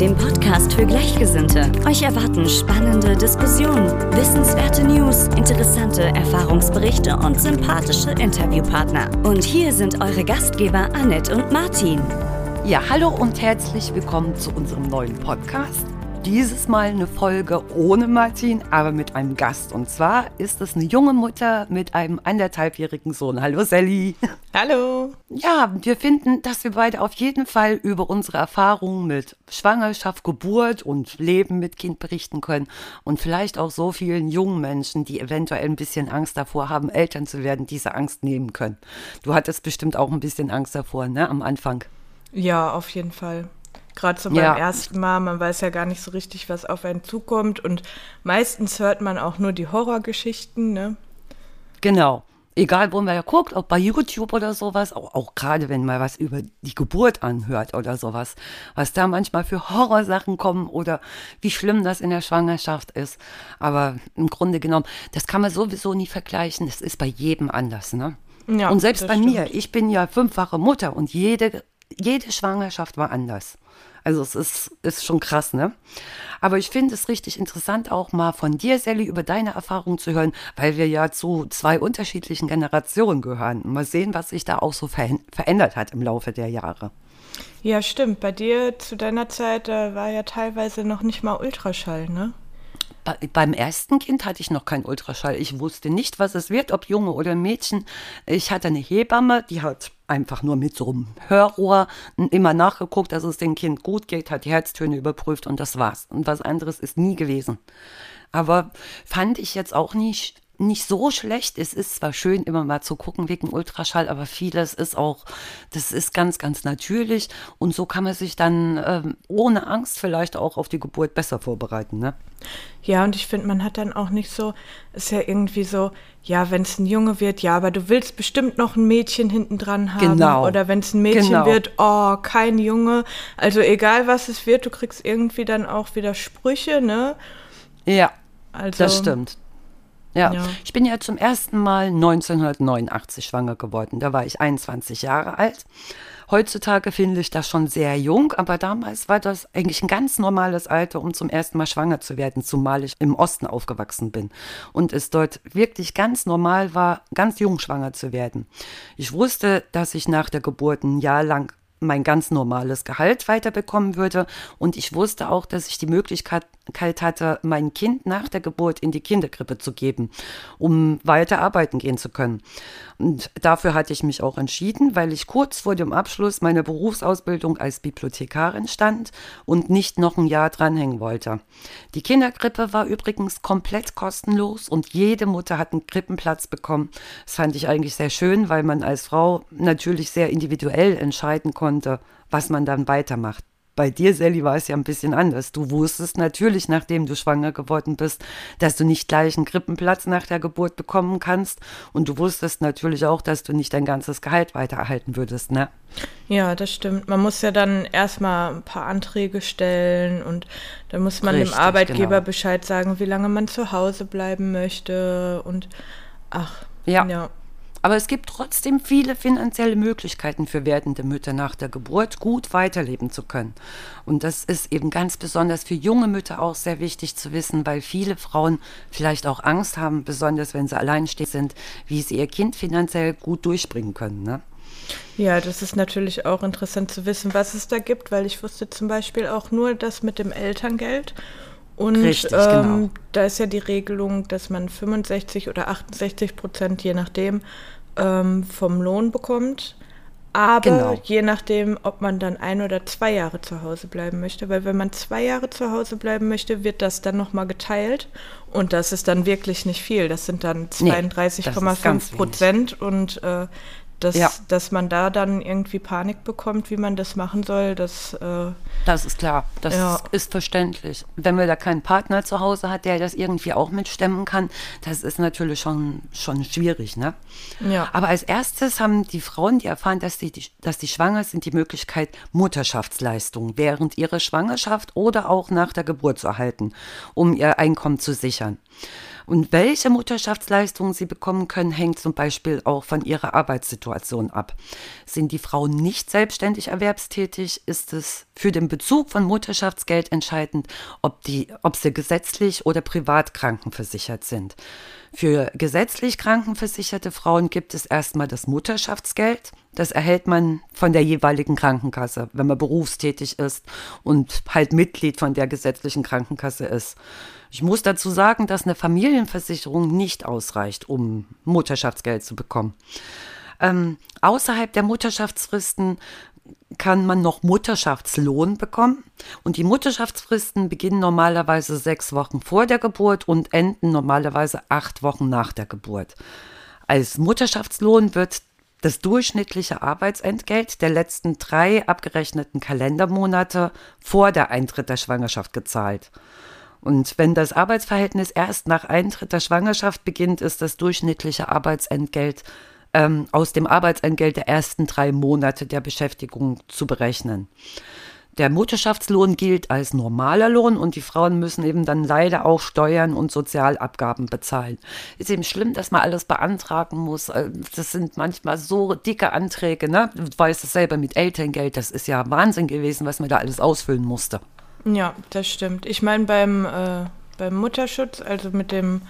dem Podcast für Gleichgesinnte. Euch erwarten spannende Diskussionen, wissenswerte News, interessante Erfahrungsberichte und sympathische Interviewpartner. Und hier sind eure Gastgeber Annette und Martin. Ja, hallo und herzlich willkommen zu unserem neuen Podcast. Dieses Mal eine Folge ohne Martin, aber mit einem Gast. Und zwar ist es eine junge Mutter mit einem anderthalbjährigen Sohn. Hallo Sally. Hallo. Ja, wir finden, dass wir beide auf jeden Fall über unsere Erfahrungen mit Schwangerschaft, Geburt und Leben mit Kind berichten können. Und vielleicht auch so vielen jungen Menschen, die eventuell ein bisschen Angst davor haben, Eltern zu werden, diese Angst nehmen können. Du hattest bestimmt auch ein bisschen Angst davor, ne, am Anfang. Ja, auf jeden Fall. Gerade so beim Ja. ersten Mal, man weiß ja gar nicht so richtig, was auf einen zukommt. Und meistens hört man auch nur die Horrorgeschichten, ne? Genau. Egal, wo man ja guckt, ob bei YouTube oder sowas, auch, auch gerade wenn man was über die Geburt anhört oder sowas, was da manchmal für Horrorsachen kommen oder wie schlimm das in der Schwangerschaft ist. Aber im Grunde genommen, das kann man sowieso nie vergleichen. Das ist bei jedem anders, ne? Ja, und selbst bei stimmt. mir, ich bin ja fünffache Mutter und jede, jede Schwangerschaft war anders. Also es ist, ist schon krass, ne? Aber ich finde es richtig interessant, auch mal von dir, Sally, über deine Erfahrungen zu hören, weil wir ja zu zwei unterschiedlichen Generationen gehören. Mal sehen, was sich da auch so ver verändert hat im Laufe der Jahre. Ja, stimmt. Bei dir zu deiner Zeit äh, war ja teilweise noch nicht mal Ultraschall, ne? Bei, beim ersten Kind hatte ich noch keinen Ultraschall. Ich wusste nicht, was es wird, ob Junge oder Mädchen. Ich hatte eine Hebamme, die hat einfach nur mit so einem Hörrohr immer nachgeguckt, dass es dem Kind gut geht, hat die Herztöne überprüft und das war's. Und was anderes ist nie gewesen. Aber fand ich jetzt auch nicht, nicht so schlecht. Es ist zwar schön, immer mal zu gucken wegen Ultraschall, aber vieles ist auch, das ist ganz, ganz natürlich. Und so kann man sich dann ähm, ohne Angst vielleicht auch auf die Geburt besser vorbereiten. Ne? Ja, und ich finde, man hat dann auch nicht so, ist ja irgendwie so, ja, wenn es ein Junge wird, ja, aber du willst bestimmt noch ein Mädchen hinten dran haben. Genau. Oder wenn es ein Mädchen Genau. wird, oh, kein Junge. Also egal, was es wird, du kriegst irgendwie dann auch wieder Sprüche, ne? Ja, Also, das stimmt. Ja. Ja. ich bin ja zum ersten Mal 1989 schwanger geworden. Da war ich 21 Jahre alt. Heutzutage finde ich das schon sehr jung, aber damals war das eigentlich ein ganz normales Alter, um zum ersten Mal schwanger zu werden, zumal ich im Osten aufgewachsen bin und es dort wirklich ganz normal war, ganz jung schwanger zu werden. Ich wusste, dass ich nach der Geburt ein Jahr lang mein ganz normales Gehalt weiterbekommen würde. Und ich wusste auch, dass ich die Möglichkeit hatte, mein Kind nach der Geburt in die Kinderkrippe zu geben, um weiter arbeiten gehen zu können. Und dafür hatte ich mich auch entschieden, weil ich kurz vor dem Abschluss meiner Berufsausbildung als Bibliothekarin stand und nicht noch ein Jahr dranhängen wollte. Die Kinderkrippe war übrigens komplett kostenlos und jede Mutter hat einen Krippenplatz bekommen. Das fand ich eigentlich sehr schön, weil man als Frau natürlich sehr individuell entscheiden konnte, was man dann weitermacht. Bei dir, Sally, war es ja ein bisschen anders. Du wusstest natürlich, nachdem du schwanger geworden bist, dass du nicht gleich einen Krippenplatz nach der Geburt bekommen kannst. Und du wusstest natürlich auch, dass du nicht dein ganzes Gehalt weitererhalten würdest, ne? Ja, das stimmt. Man muss ja dann erstmal ein paar Anträge stellen und dann muss man Richtig, dem Arbeitgeber genau. Bescheid sagen, wie lange man zu Hause bleiben möchte und ach, Ja. ja. Aber es gibt trotzdem viele finanzielle Möglichkeiten für werdende Mütter nach der Geburt gut weiterleben zu können. Und das ist eben ganz besonders für junge Mütter auch sehr wichtig zu wissen, weil viele Frauen vielleicht auch Angst haben, besonders wenn sie alleinstehend sind, wie sie ihr Kind finanziell gut durchbringen können. Ne? Ja, das ist natürlich auch interessant zu wissen, was es da gibt, weil ich wusste zum Beispiel auch nur das mit dem Elterngeld. Und Richtig, ähm, genau. da ist ja die Regelung, dass man 65 oder 68 Prozent, je nachdem, ähm, vom Lohn bekommt. Aber Genau. je nachdem, ob man dann ein oder zwei Jahre zu Hause bleiben möchte. Weil wenn man zwei Jahre zu Hause bleiben möchte, wird das dann nochmal geteilt. Und das ist dann wirklich nicht viel. Das sind dann Nee, das ist 32,5 ganz wenig. Prozent. Und äh, dass, Ja. dass man da dann irgendwie Panik bekommt, wie man das machen soll, das äh, Das ist klar, das Ja. ist verständlich. Wenn man da keinen Partner zu Hause hat, der das irgendwie auch mitstemmen kann, das ist natürlich schon, schon schwierig. Ne? Ja. Aber als erstes haben die Frauen, die erfahren, dass die, dass die schwanger sind, die Möglichkeit, Mutterschaftsleistungen während ihrer Schwangerschaft oder auch nach der Geburt zu erhalten, um ihr Einkommen zu sichern. Und welche Mutterschaftsleistungen sie bekommen können, hängt zum Beispiel auch von ihrer Arbeitssituation ab. Sind die Frauen nicht selbstständig erwerbstätig, ist es für den Bezug von Mutterschaftsgeld entscheidend, ob, die, ob sie gesetzlich oder privat krankenversichert sind. Für gesetzlich krankenversicherte Frauen gibt es erstmal das Mutterschaftsgeld. Das erhält man von der jeweiligen Krankenkasse, wenn man berufstätig ist und halt Mitglied von der gesetzlichen Krankenkasse ist. Ich muss dazu sagen, dass eine Familienversicherung nicht ausreicht, um Mutterschaftsgeld zu bekommen. Ähm, außerhalb der Mutterschaftsfristen kann man noch Mutterschaftslohn bekommen. Und die Mutterschaftsfristen beginnen normalerweise sechs Wochen vor der Geburt und enden normalerweise acht Wochen nach der Geburt. Als Mutterschaftslohn wird das durchschnittliche Arbeitsentgelt der letzten drei abgerechneten Kalendermonate vor der Eintritt der Schwangerschaft gezahlt. Und wenn das Arbeitsverhältnis erst nach Eintritt der Schwangerschaft beginnt, ist das durchschnittliche Arbeitsentgelt ähm, aus dem Arbeitsentgelt der ersten drei Monate der Beschäftigung zu berechnen. Der Mutterschaftslohn gilt als normaler Lohn und die Frauen müssen eben dann leider auch Steuern und Sozialabgaben bezahlen. Ist eben schlimm, dass man alles beantragen muss. Äh, Das sind manchmal so dicke Anträge, ne? Du weißt es selber mit Elterngeld, das ist ja Wahnsinn gewesen, was man da alles ausfüllen musste. Ja, das stimmt. Ich meine, beim, äh, beim Mutterschutz, also mit dem,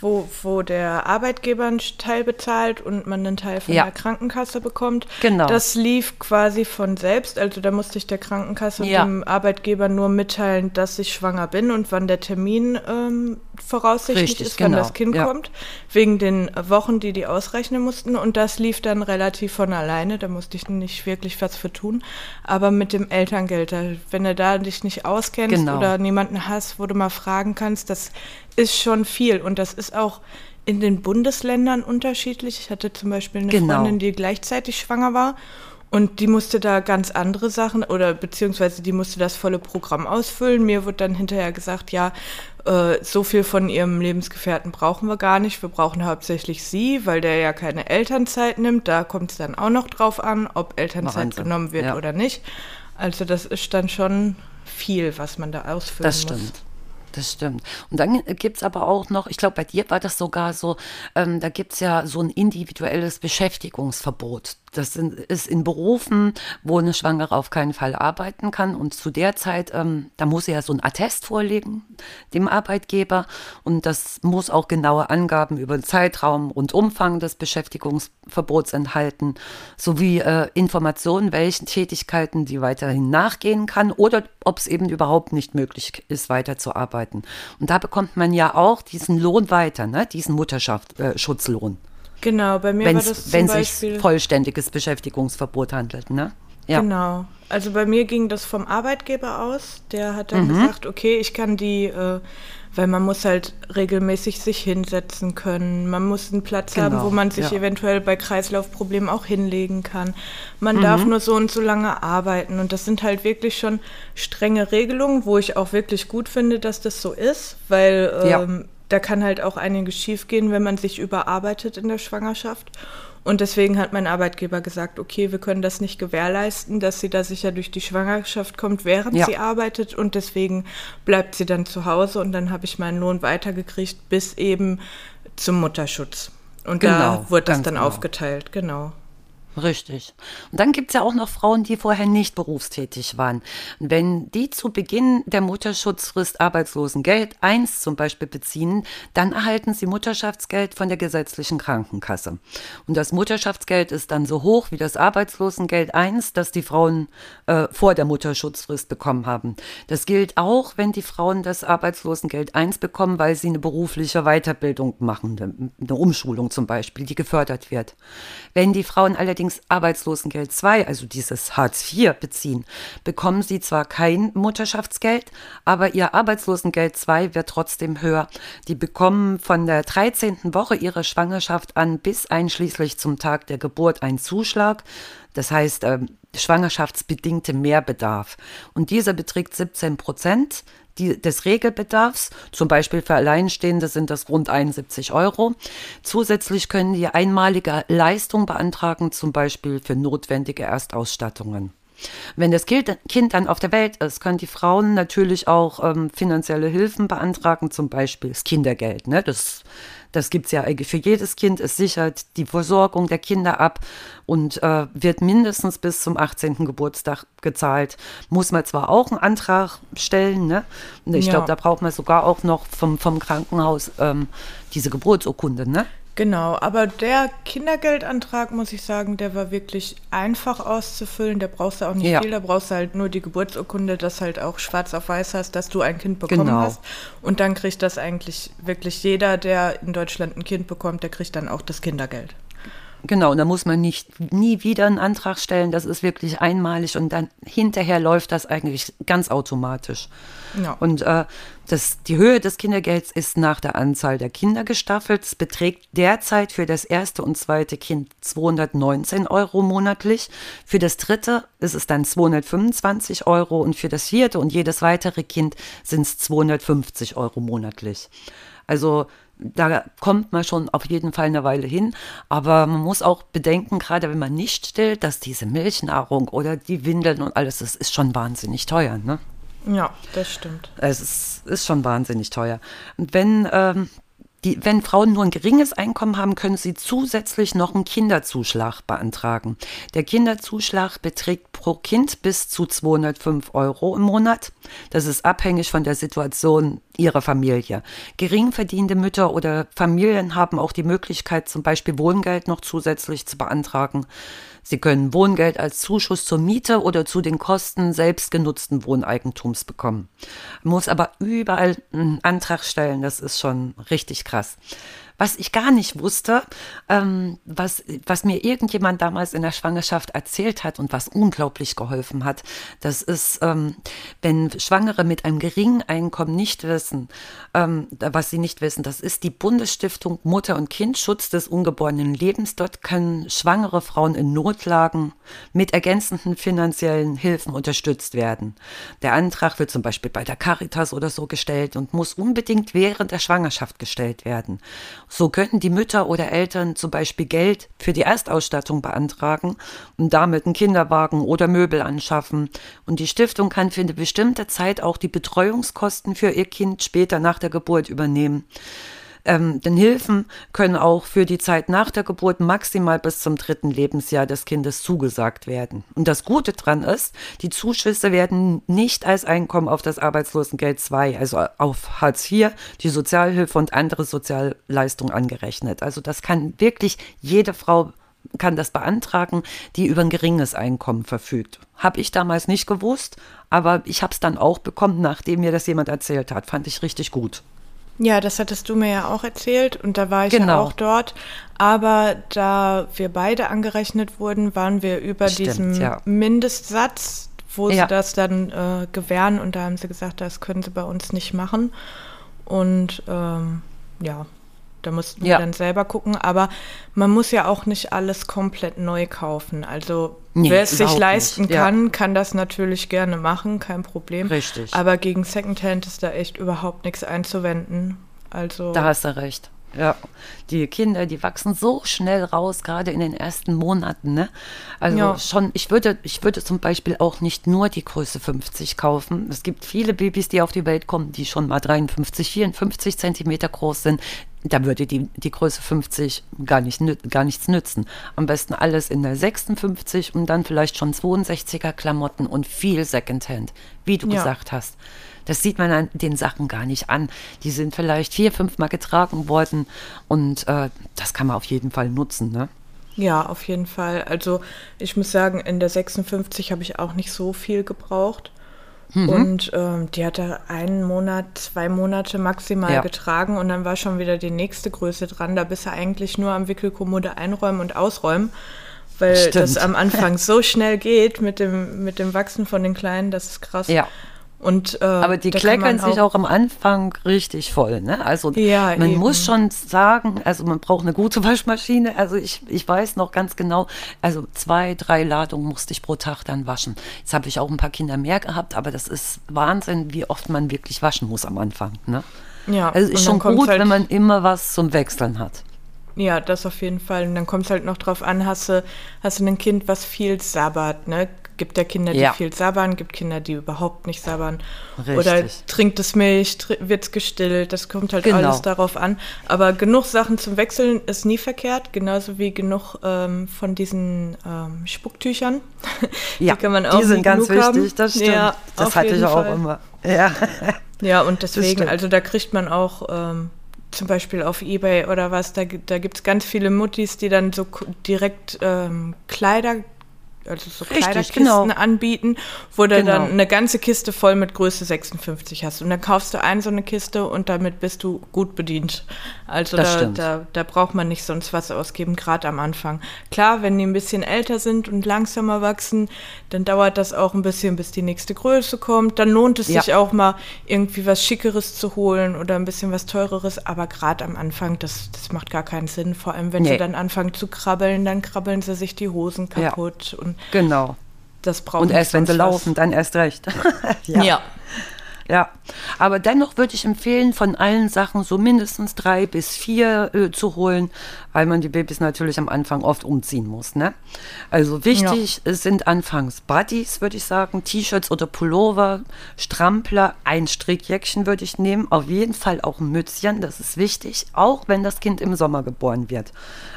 wo, wo der Arbeitgeber einen Teil bezahlt und man einen Teil von Ja. der Krankenkasse bekommt, Genau. das lief quasi von selbst. Also da musste ich der Krankenkasse Ja. und dem Arbeitgeber nur mitteilen, dass ich schwanger bin und wann der Termin ähm, voraussichtlich Richtig, ist, wann genau. das Kind Ja. kommt, wegen den Wochen, die die ausrechnen mussten. Und das lief dann relativ von alleine. Da musste ich nicht wirklich was für tun. Aber mit dem Elterngeld, wenn du da dich nicht auskennst Genau. oder niemanden hast, wo du mal fragen kannst, das ist schon viel. Und das ist auch in den Bundesländern unterschiedlich. Ich hatte zum Beispiel eine Genau. Freundin, die gleichzeitig schwanger war. Und die musste da ganz andere Sachen oder beziehungsweise die musste das volle Programm ausfüllen. Mir wurde dann hinterher gesagt, ja, äh, so viel von ihrem Lebensgefährten brauchen wir gar nicht. Wir brauchen hauptsächlich sie, weil der ja keine Elternzeit nimmt. Da kommt es dann auch noch drauf an, ob Elternzeit Wahnsinn. genommen wird Ja. oder nicht. Also das ist dann schon viel, was man da ausfüllen Das muss. Das stimmt. Und dann gibt es aber auch noch, ich glaube, bei dir war das sogar so, ähm, da gibt es ja so ein individuelles Beschäftigungsverbot. Das ist in Berufen, wo eine Schwangere auf keinen Fall arbeiten kann. Und zu der Zeit, ähm, da muss sie ja so ein Attest vorlegen, dem Arbeitgeber. Und das muss auch genaue Angaben über den Zeitraum und Umfang des Beschäftigungsverbots enthalten, sowie äh, Informationen, welchen Tätigkeiten die weiterhin nachgehen kann oder ob es eben überhaupt nicht möglich ist, weiterzuarbeiten. Und da bekommt man ja auch diesen Lohn weiter, ne? diesen Mutterschaftsschutzlohn, Genau, bei mir wenn war das es zum sich Beispiel... vollständiges Beschäftigungsverbot handelt. Ne? Ja. Genau. Also bei mir ging das vom Arbeitgeber aus. Der hat Mhm. dann gesagt, okay, ich kann die, äh, weil man muss halt regelmäßig sich hinsetzen können. Man muss einen Platz haben, Genau, wo man sich ja. eventuell bei Kreislaufproblemen auch hinlegen kann. Man Mhm. darf nur so und so lange arbeiten. Und das sind halt wirklich schon strenge Regelungen, wo ich auch wirklich gut finde, dass das so ist, weil Ja. Da kann halt auch einiges schiefgehen, wenn man sich überarbeitet in der Schwangerschaft. Und deswegen hat mein Arbeitgeber gesagt, okay, wir können das nicht gewährleisten, dass sie da sicher durch die Schwangerschaft kommt, während Ja. sie arbeitet. Und deswegen bleibt sie dann zu Hause. Und dann habe ich meinen Lohn weitergekriegt bis eben zum Mutterschutz. Und Genau, da wurde das dann genau. aufgeteilt, genau. Richtig. Und dann gibt es ja auch noch Frauen, die vorher nicht berufstätig waren. Wenn die zu Beginn der Mutterschutzfrist Arbeitslosengeld 1 zum Beispiel beziehen, dann erhalten sie Mutterschaftsgeld von der gesetzlichen Krankenkasse. Und das Mutterschaftsgeld ist dann so hoch wie das Arbeitslosengeld 1, das die Frauen äh, vor der Mutterschutzfrist bekommen haben. Das gilt auch, wenn die Frauen das Arbeitslosengeld 1 bekommen, weil sie eine berufliche Weiterbildung machen, eine- eine Umschulung zum Beispiel, die gefördert wird. Wenn die Frauen allerdings allerdings Arbeitslosengeld 2, also dieses Hartz IV beziehen, bekommen sie zwar kein Mutterschaftsgeld, aber ihr Arbeitslosengeld 2 wird trotzdem höher. Die bekommen von der 13. Woche ihrer Schwangerschaft an bis einschließlich zum Tag der Geburt einen Zuschlag. Das heißt, äh, schwangerschaftsbedingte Mehrbedarf. Und dieser beträgt 17 Prozent die, des Regelbedarfs. Zum Beispiel für Alleinstehende sind das rund 71 Euro. Zusätzlich können die einmalige Leistung beantragen, zum Beispiel für notwendige Erstausstattungen. Wenn das Kind dann auf der Welt ist, können die Frauen natürlich auch ähm, finanzielle Hilfen beantragen, zum Beispiel das Kindergeld. Ne? Das das gibt es ja eigentlich für jedes Kind. Es sichert die Versorgung der Kinder ab und äh, wird mindestens bis zum 18. Geburtstag gezahlt. Muss man zwar auch einen Antrag stellen, ne? Ich ja. glaube, da braucht man sogar auch noch vom, vom Krankenhaus ähm, diese Geburtsurkunde, ne? Genau, aber der Kindergeldantrag, muss ich sagen, der war wirklich einfach auszufüllen. Da brauchst du auch nicht ja. viel, da brauchst du halt nur die Geburtsurkunde, dass halt auch schwarz auf weiß hast, dass du ein Kind bekommen genau. hast. Und dann kriegt das eigentlich wirklich jeder, der in Deutschland ein Kind bekommt, der kriegt dann auch das Kindergeld. Genau, da muss man nicht nie wieder einen Antrag stellen. Das ist wirklich einmalig und dann hinterher läuft das eigentlich ganz automatisch. Ja. Und äh, das, die Höhe des Kindergelds ist nach der Anzahl der Kinder gestaffelt. Es beträgt derzeit für das erste und zweite Kind 219 Euro monatlich. Für das dritte ist es dann 225 Euro und für das vierte und jedes weitere Kind sind es 250 Euro monatlich. Also da kommt man schon auf jeden Fall eine Weile hin. Aber man muss auch bedenken, gerade wenn man nicht stillt, dass diese Milchnahrung oder die Windeln und alles, das ist schon wahnsinnig teuer. Ne? Ja, das stimmt. Es ist, ist schon wahnsinnig teuer. Und wenn ähm, die, wenn Frauen nur ein geringes Einkommen haben, können sie zusätzlich noch einen Kinderzuschlag beantragen. Der Kinderzuschlag beträgt pro Kind bis zu 205 Euro im Monat. Das ist abhängig von der Situation ihrer Familie. Geringverdienende Mütter oder Familien haben auch die Möglichkeit, zum Beispiel Wohngeld noch zusätzlich zu beantragen. Sie können Wohngeld als Zuschuss zur Miete oder zu den Kosten selbstgenutzten Wohneigentums bekommen. Man muss aber überall einen Antrag stellen, das ist schon richtig krass. Was ich gar nicht wusste, ähm, was, was mir irgendjemand damals in der Schwangerschaft erzählt hat und was unglaublich geholfen hat, das ist, ähm, wenn Schwangere mit einem geringen Einkommen nicht wissen, ähm, was sie nicht wissen, das ist die Bundesstiftung Mutter- und Kindschutz des ungeborenen Lebens. Dort können schwangere Frauen in Notlagen mit ergänzenden finanziellen Hilfen unterstützt werden. Der Antrag wird zum Beispiel bei der Caritas oder so gestellt und muss unbedingt während der Schwangerschaft gestellt werden. So könnten die Mütter oder Eltern zum Beispiel Geld für die Erstausstattung beantragen und damit einen Kinderwagen oder Möbel anschaffen. Und die Stiftung kann für eine bestimmte Zeit auch die Betreuungskosten für ihr Kind später nach der Geburt übernehmen. Ähm, denn Hilfen können auch für die Zeit nach der Geburt maximal bis zum dritten Lebensjahr des Kindes zugesagt werden. Und das Gute daran ist, die Zuschüsse werden nicht als Einkommen auf das Arbeitslosengeld 2, also auf Hartz IV, die Sozialhilfe und andere Sozialleistungen angerechnet. Also das kann wirklich jede Frau kann das beantragen, die über ein geringes Einkommen verfügt. Habe ich damals nicht gewusst, aber ich habe es dann auch bekommen, nachdem mir das jemand erzählt hat. Fand ich richtig gut. Ja, das hattest du mir ja auch erzählt und da war ich genau. ja auch dort. Aber da wir beide angerechnet wurden, waren wir über Stimmt, diesem ja. Mindestsatz, wo ja. sie das dann äh, gewähren und da haben sie gesagt, das können sie bei uns nicht machen. Und ähm, ja, da mussten wir ja. dann selber gucken. Aber man muss ja auch nicht alles komplett neu kaufen. Also nee, wer es sich leisten nicht. kann, ja. kann das natürlich gerne machen, kein Problem. Richtig. Aber gegen Secondhand ist da echt überhaupt nichts einzuwenden. Also da hast du recht. Ja, die Kinder, die wachsen so schnell raus, gerade in den ersten Monaten. Ne? Also ja. schon, ich würde, ich würde zum Beispiel auch nicht nur die Größe 50 kaufen. Es gibt viele Babys, die auf die Welt kommen, die schon mal 53, 54 Zentimeter groß sind da würde die, die Größe 50 gar, nicht, gar nichts nützen. Am besten alles in der 56 und dann vielleicht schon 62er Klamotten und viel Secondhand, wie du ja. gesagt hast. Das sieht man an den Sachen gar nicht an. Die sind vielleicht vier, fünf Mal getragen worden und äh, das kann man auf jeden Fall nutzen, ne? Ja, auf jeden Fall. Also ich muss sagen, in der 56 habe ich auch nicht so viel gebraucht. Mhm. Und ähm, die hatte einen Monat, zwei Monate maximal ja. getragen und dann war schon wieder die nächste Größe dran. Da bist du eigentlich nur am Wickelkommode einräumen und ausräumen, Weil Stimmt. das am Anfang so schnell geht mit dem, mit dem Wachsen von den Kleinen, das ist krass. Ja. Und, äh, Aber die kleckern man sich auch am Anfang richtig voll. Ne? Also Ja, man eben. muss schon sagen, also man braucht eine gute Waschmaschine. Also ich, ich weiß noch ganz genau, also zwei, drei Ladungen musste ich pro Tag dann waschen. Jetzt habe ich auch ein paar Kinder mehr gehabt, aber das ist Wahnsinn, wie oft man wirklich waschen muss am Anfang. Ne? Ja, Also ist schon gut, halt- wenn man immer was zum Wechseln hat. Ja, das auf jeden Fall. Und dann kommt es halt noch drauf an, hast du, hast du ein Kind, was viel sabbert, ne? Gibt ja Kinder, die Ja. viel sabbern, gibt Kinder, die überhaupt nicht sabbern. Richtig. Oder trinkt es Milch, wird es gestillt, das kommt halt Genau. alles darauf an. Aber genug Sachen zum Wechseln ist nie verkehrt, genauso wie genug ähm, von diesen ähm, Spucktüchern. Ja, die kann man auch die sind ganz wichtig, haben. das stimmt. Ja, das hatte ich auch Fall. immer. Ja. Ja, und deswegen, also da kriegt man auch ähm, zum Beispiel auf Ebay oder was, da, da gibt es ganz viele Muttis, die dann so direkt ähm, Kleider, also so Richtig, Kleiderkisten genau. anbieten, wo du Genau. dann eine ganze Kiste voll mit Größe 56 hast. Und dann kaufst du ein so eine Kiste und damit bist du gut bedient. Also da, da, da braucht man nicht sonst was ausgeben, gerade am Anfang. Klar, wenn die ein bisschen älter sind und langsamer wachsen, dann dauert das auch ein bisschen, bis die nächste Größe kommt. Dann lohnt es Ja. sich auch mal irgendwie was Schickeres zu holen oder ein bisschen was Teureres. Aber gerade am Anfang, das, das macht gar keinen Sinn. Vor allem, wenn sie Nee. dann anfangen zu krabbeln, dann krabbeln sie sich die Hosen Ja. kaputt. Und Genau. das braucht Und nicht erst wenn sie laufen, dann erst recht. Ja. Ja, aber dennoch würde ich empfehlen, von allen Sachen so mindestens drei bis vier äh, zu holen, weil man die Babys natürlich am Anfang oft umziehen muss. Ne? Also wichtig es sind anfangs Buddies, würde ich sagen, T-Shirts oder Pullover, Strampler, ein Strickjäckchen würde ich nehmen, auf jeden Fall auch ein Mützchen, das ist wichtig, auch wenn das Kind im Sommer geboren wird.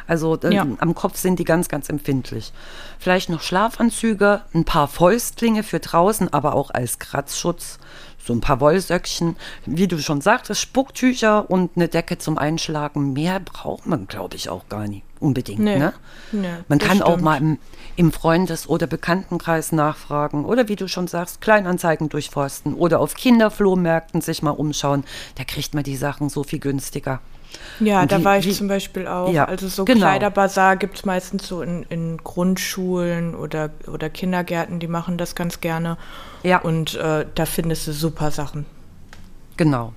Also äh, Ja. am Kopf sind die ganz, ganz empfindlich. Vielleicht noch Schlafanzüge, ein paar Fäustlinge für draußen, aber auch als Kratzschutz. So ein paar Wollsöckchen, wie du schon sagtest, Spucktücher und eine Decke zum Einschlagen. Mehr braucht man, glaube ich, auch gar nicht unbedingt. Nee. Ne? Nee, man kann auch stimmt. mal im, im Freundes- oder Bekanntenkreis nachfragen oder wie du schon sagst, Kleinanzeigen durchforsten oder auf Kinderflohmärkten sich mal umschauen. Da kriegt man die Sachen so viel günstiger. Ja, Und da war ich wie- zum Beispiel auch. Ja, also so genau. Kleiderbazar gibt es meistens so in, in Grundschulen oder, oder Kindergärten, die machen das ganz gerne. Ja. Und äh, da findest du super Sachen. Genau.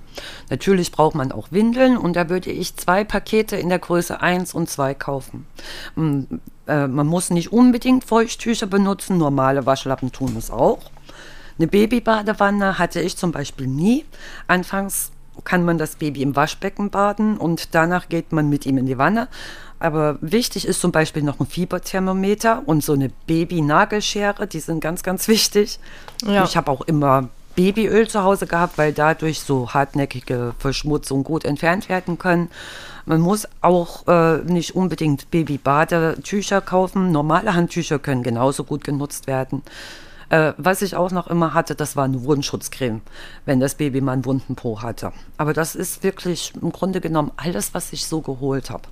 Natürlich braucht man auch Windeln und da würde ich zwei Pakete in der Größe 1 und 2 kaufen. Mm, äh, Man muss nicht unbedingt Feuchttücher benutzen, normale Waschlappen tun es auch. Eine Babybadewanne hatte ich zum Beispiel nie. Anfangs kann man das Baby im Waschbecken baden und danach geht man mit ihm in die Wanne. Aber wichtig ist zum Beispiel noch ein Fieberthermometer und so eine Baby-Nagelschere, die sind ganz, ganz wichtig. Ja. Ich habe auch immer Babyöl zu Hause gehabt, weil dadurch so hartnäckige Verschmutzungen gut entfernt werden können. Man muss auch äh, nicht unbedingt Babybadetücher kaufen. Normale Handtücher können genauso gut genutzt werden. Äh, was ich auch noch immer hatte, das war eine Wundschutzcreme, wenn das Baby mal einen wunden Po hatte. Aber das ist wirklich im Grunde genommen alles, was ich so geholt habe.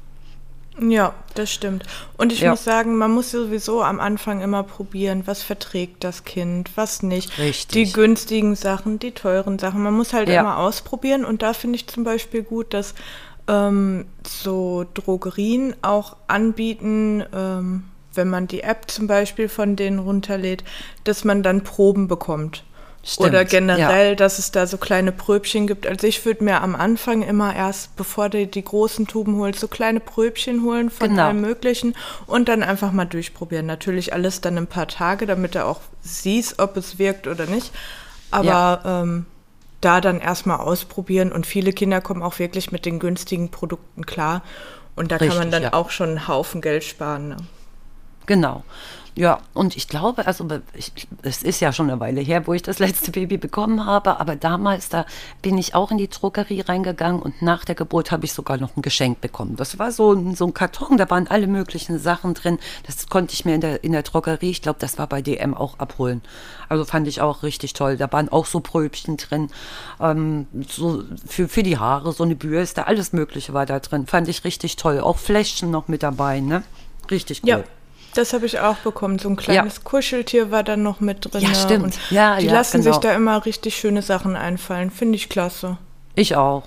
Ja, das stimmt. Und ich Ja. muss sagen, man muss sowieso am Anfang immer probieren, was verträgt das Kind, was nicht. Richtig. Die günstigen Sachen, die teuren Sachen. Man muss halt Ja. immer ausprobieren. Und da finde ich zum Beispiel gut, dass ähm, so Drogerien auch anbieten, ähm, wenn man die App zum Beispiel von denen runterlädt, dass man dann Proben bekommt. Stimmt, Oder generell, ja. dass es da so kleine Pröbchen gibt. Also ich würde mir am Anfang immer erst, bevor du die großen Tuben holst, so kleine Pröbchen holen von Genau. allem Möglichen und dann einfach mal durchprobieren. Natürlich alles dann ein paar Tage, damit du auch siehst, ob es wirkt oder nicht. Aber Ja. ähm, da dann erstmal ausprobieren und viele Kinder kommen auch wirklich mit den günstigen Produkten klar. Und da kann man Richtig, dann ja. auch schon einen Haufen Geld sparen. Ne? Genau. Ja, und ich glaube, also ich, es ist ja schon eine Weile her, wo ich das letzte Baby bekommen habe, aber damals, da bin ich auch in die Drogerie reingegangen und nach der Geburt habe ich sogar noch ein Geschenk bekommen. Das war so, ein- so ein Karton, da waren alle möglichen Sachen drin. Das konnte ich mir in der, in der Drogerie, ich glaube, das war bei DM auch abholen. Also fand ich auch richtig toll. Da waren auch so Pröbchen drin, ähm, so für, für die Haare, so eine Bürste, alles Mögliche war da drin. Fand ich richtig toll. Auch Fläschchen noch mit dabei, ne? Richtig cool. Ja, das habe ich auch bekommen. So ein kleines Kuscheltier war dann noch mit drin. Ja, stimmt. Und Ja, die ja, lassen genau. sich da immer richtig schöne Sachen einfallen. Finde ich klasse. Ich auch.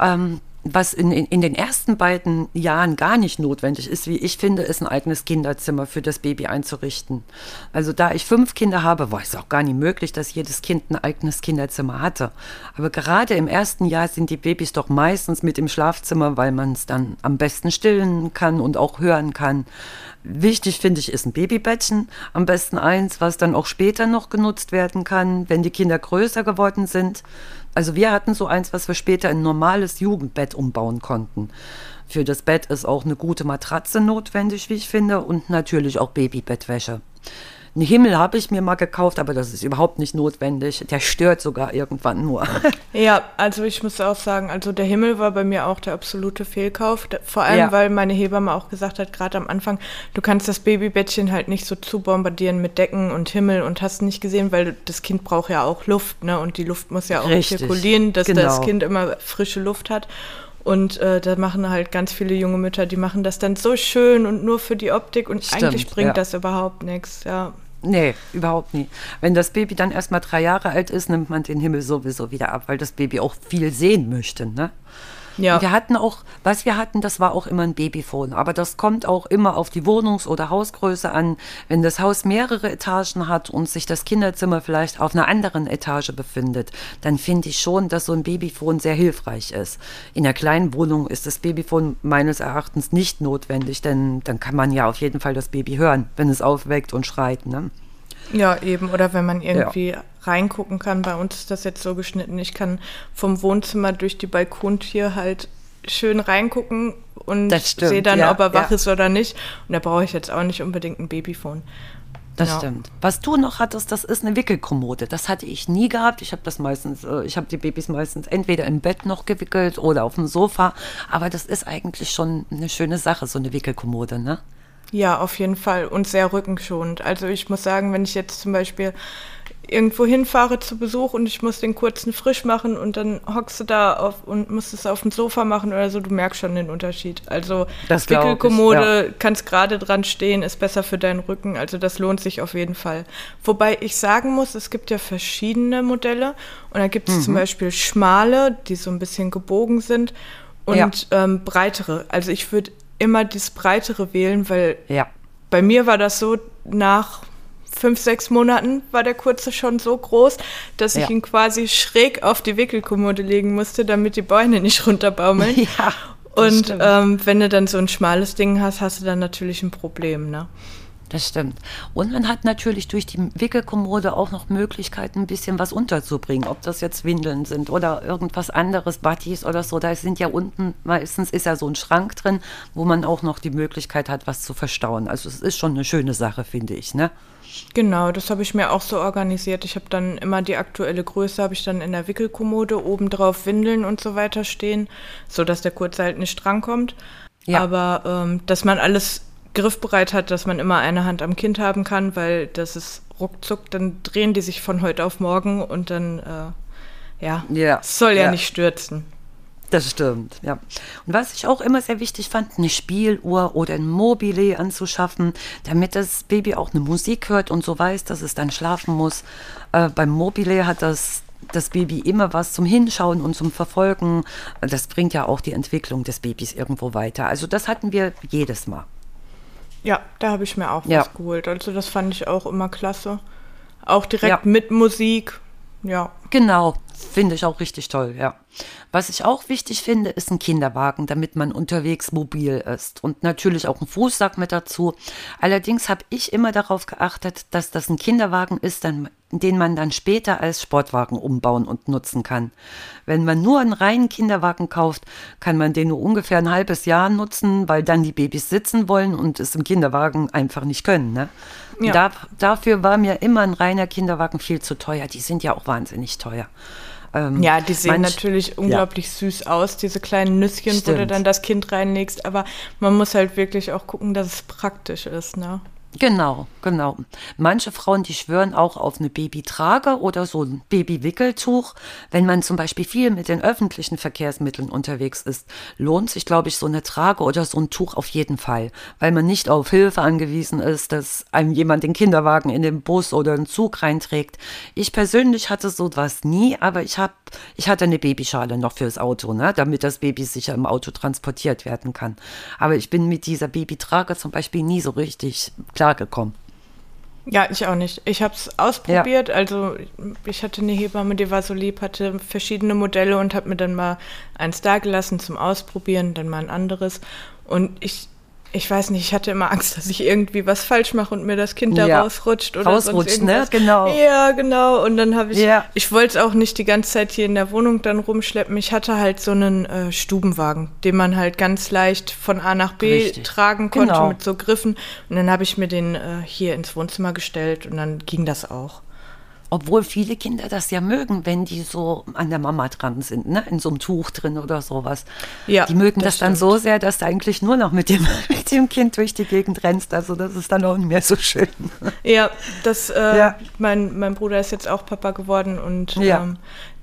Ähm, was in, in, in den ersten beiden Jahren gar nicht notwendig ist, wie ich finde, ist ein eigenes Kinderzimmer für das Baby einzurichten. Also da ich fünf Kinder habe, war es auch gar nicht möglich, dass jedes Kind ein eigenes Kinderzimmer hatte. Aber gerade im ersten Jahr sind die Babys doch meistens mit im Schlafzimmer, weil man es dann am besten stillen kann und auch hören kann. Wichtig finde ich ist ein Babybettchen, am besten eins, was dann auch später noch genutzt werden kann, wenn die Kinder größer geworden sind. Also wir hatten so eins, was wir später in ein normales Jugendbett umbauen konnten. Für das Bett ist auch eine gute Matratze notwendig, wie ich finde, und natürlich auch Babybettwäsche. Einen Himmel habe ich mir mal gekauft, aber das ist überhaupt nicht notwendig. Der stört sogar irgendwann nur. Ja, also ich muss auch sagen, also der Himmel war bei mir auch der absolute Fehlkauf. Vor allem, ja. weil meine Hebamme auch gesagt hat, gerade am Anfang, du kannst das Babybettchen halt nicht so zu bombardieren mit Decken und Himmel und hast nicht gesehen, weil das Kind braucht ja auch Luft, ne? Und die Luft muss ja auch Richtig. zirkulieren, dass genau. das Kind immer frische Luft hat. Und äh, da machen halt ganz viele junge Mütter, die machen das dann so schön und nur für die Optik und Stimmt, eigentlich bringt ja. das überhaupt nichts, ja. Nee, überhaupt nie. Wenn das Baby dann erst mal drei Jahre alt ist, nimmt man den Himmel sowieso wieder ab, weil das Baby auch viel sehen möchte. Ne? Ja. Wir hatten auch, was wir hatten, das war auch immer ein Babyphone. Aber das kommt auch immer auf die Wohnungs- oder Hausgröße an. Wenn das Haus mehrere Etagen hat und sich das Kinderzimmer vielleicht auf einer anderen Etage befindet, dann finde ich schon, dass so ein Babyphone sehr hilfreich ist. In einer kleinen Wohnung ist das Babyphone meines Erachtens nicht notwendig, denn dann kann man ja auf jeden Fall das Baby hören, wenn es aufweckt und schreit. Ne? Ja, eben. Oder wenn man irgendwie ja. reingucken kann. Bei uns ist das jetzt so geschnitten. Ich kann vom Wohnzimmer durch die Balkontür halt schön reingucken und sehe dann, ja, ob er wach ja. ist oder nicht. Und da brauche ich jetzt auch nicht unbedingt ein Babyphone. Das ja. stimmt. Was du noch hattest, das ist eine Wickelkommode. Das hatte ich nie gehabt. Ich habe das meistens, äh, ich habe die Babys meistens entweder im Bett noch gewickelt oder auf dem Sofa. Aber das ist eigentlich schon eine schöne Sache, so eine Wickelkommode, ne? Ja, auf jeden Fall und sehr rückenschonend. Also ich muss sagen, wenn ich jetzt zum Beispiel irgendwo hinfahre zu Besuch und ich muss den kurzen frisch machen und dann hockst du da auf und musst es auf dem Sofa machen oder so, du merkst schon den Unterschied. Also das Wickelkommode, ja. kannst gerade dran stehen, ist besser für deinen Rücken, also das lohnt sich auf jeden Fall. Wobei ich sagen muss, es gibt ja verschiedene Modelle und da gibt es mhm. zum Beispiel schmale, die so ein bisschen gebogen sind und ja. ähm, breitere. Also ich würde immer das Breitere wählen, weil ja. bei mir war das so, nach fünf, sechs Monaten war der kurze schon so groß, dass ja. ich ihn quasi schräg auf die Wickelkommode legen musste, damit die Beine nicht runterbaumeln. Ja, Und ähm, wenn du dann so ein schmales Ding hast, hast du dann natürlich ein Problem, ne? Das stimmt. Und man hat natürlich durch die Wickelkommode auch noch Möglichkeiten, ein bisschen was unterzubringen. Ob das jetzt Windeln sind oder irgendwas anderes, Buddies oder so. Da sind ja unten, meistens ist ja so ein Schrank drin, wo man auch noch die Möglichkeit hat, was zu verstauen. Also es ist schon eine schöne Sache, finde ich, ne? Genau, das habe ich mir auch so organisiert. Ich habe dann immer die aktuelle Größe, habe ich dann in der Wickelkommode, obendrauf Windeln und so weiter stehen, sodass der Kurze halt nicht drankommt. Ja. Aber ähm, dass man alles griffbereit hat, dass man immer eine Hand am Kind haben kann, weil das ist ruckzuck, dann drehen die sich von heute auf morgen und dann, äh, ja, ja, soll ja, ja nicht stürzen. Das stimmt, ja. Und was ich auch immer sehr wichtig fand, eine Spieluhr oder ein Mobile anzuschaffen, damit das Baby auch eine Musik hört und so weiß, dass es dann schlafen muss. Äh, beim Mobile hat das das Baby immer was zum Hinschauen und zum Verfolgen. Das bringt ja auch die Entwicklung des Babys irgendwo weiter. Also das hatten wir jedes Mal. Ja, da habe ich mir auch ja. was geholt. Also das fand ich auch immer klasse. Auch direkt ja. mit Musik. Ja. Genau, finde ich auch richtig toll, ja. Was ich auch wichtig finde, ist ein Kinderwagen, damit man unterwegs mobil ist. Und natürlich auch ein Fußsack mit dazu. Allerdings habe ich immer darauf geachtet, dass das ein Kinderwagen ist, dann, den man dann später als Sportwagen umbauen und nutzen kann. Wenn man nur einen reinen Kinderwagen kauft, kann man den nur ungefähr ein halbes Jahr nutzen, weil dann die Babys sitzen wollen und es im Kinderwagen einfach nicht können. Ne? Ja. Da, dafür war mir immer ein reiner Kinderwagen viel zu teuer. Die sind ja auch wahnsinnig teuer. Ähm, ja, die sehen manch, natürlich unglaublich ja. süß aus, diese kleinen Nüsschen, Stimmt. wo du dann das Kind reinlegst. Aber man muss halt wirklich auch gucken, dass es praktisch ist, ne? Genau, genau. Manche Frauen, die schwören auch auf eine Babytrage oder so ein Babywickeltuch. Wenn man zum Beispiel viel mit den öffentlichen Verkehrsmitteln unterwegs ist, lohnt sich, glaube ich, so eine Trage oder so ein Tuch auf jeden Fall, weil man nicht auf Hilfe angewiesen ist, dass einem jemand den Kinderwagen in den Bus oder einen Zug reinträgt. Ich persönlich hatte sowas nie, aber ich habe, ich hatte eine Babyschale noch fürs Auto, ne, damit das Baby sicher im Auto transportiert werden kann. Aber ich bin mit dieser Babytrage zum Beispiel nie so richtig klargekommen. Ja, ich auch nicht. Ich habe es ausprobiert. Ja. Also ich hatte eine Hebamme, die war so lieb, hatte verschiedene Modelle und habe mir dann mal eins da gelassen zum Ausprobieren, dann mal ein anderes. Und ich ich weiß nicht, ich hatte immer Angst, dass ich irgendwie was falsch mache und mir das Kind da ja. rausrutscht oder rausrutscht, sonst ne? Genau. Ja, genau. Und dann habe ich, ja. ich wollte es auch nicht die ganze Zeit hier in der Wohnung dann rumschleppen. Ich hatte halt so einen äh, Stubenwagen, den man halt ganz leicht von A nach B Richtig. tragen konnte genau. mit so Griffen. Und dann habe ich mir den äh, hier ins Wohnzimmer gestellt und dann ging das auch. Obwohl viele Kinder das ja mögen, wenn die so an der Mama dran sind, ne? in so einem Tuch drin oder sowas. Ja, die mögen das, das dann so sehr, dass du eigentlich nur noch mit dem, mit dem Kind durch die Gegend rennst. Also das ist dann auch nicht mehr so schön. Ja, das, äh, ja. Mein, mein Bruder ist jetzt auch Papa geworden und ja. ähm,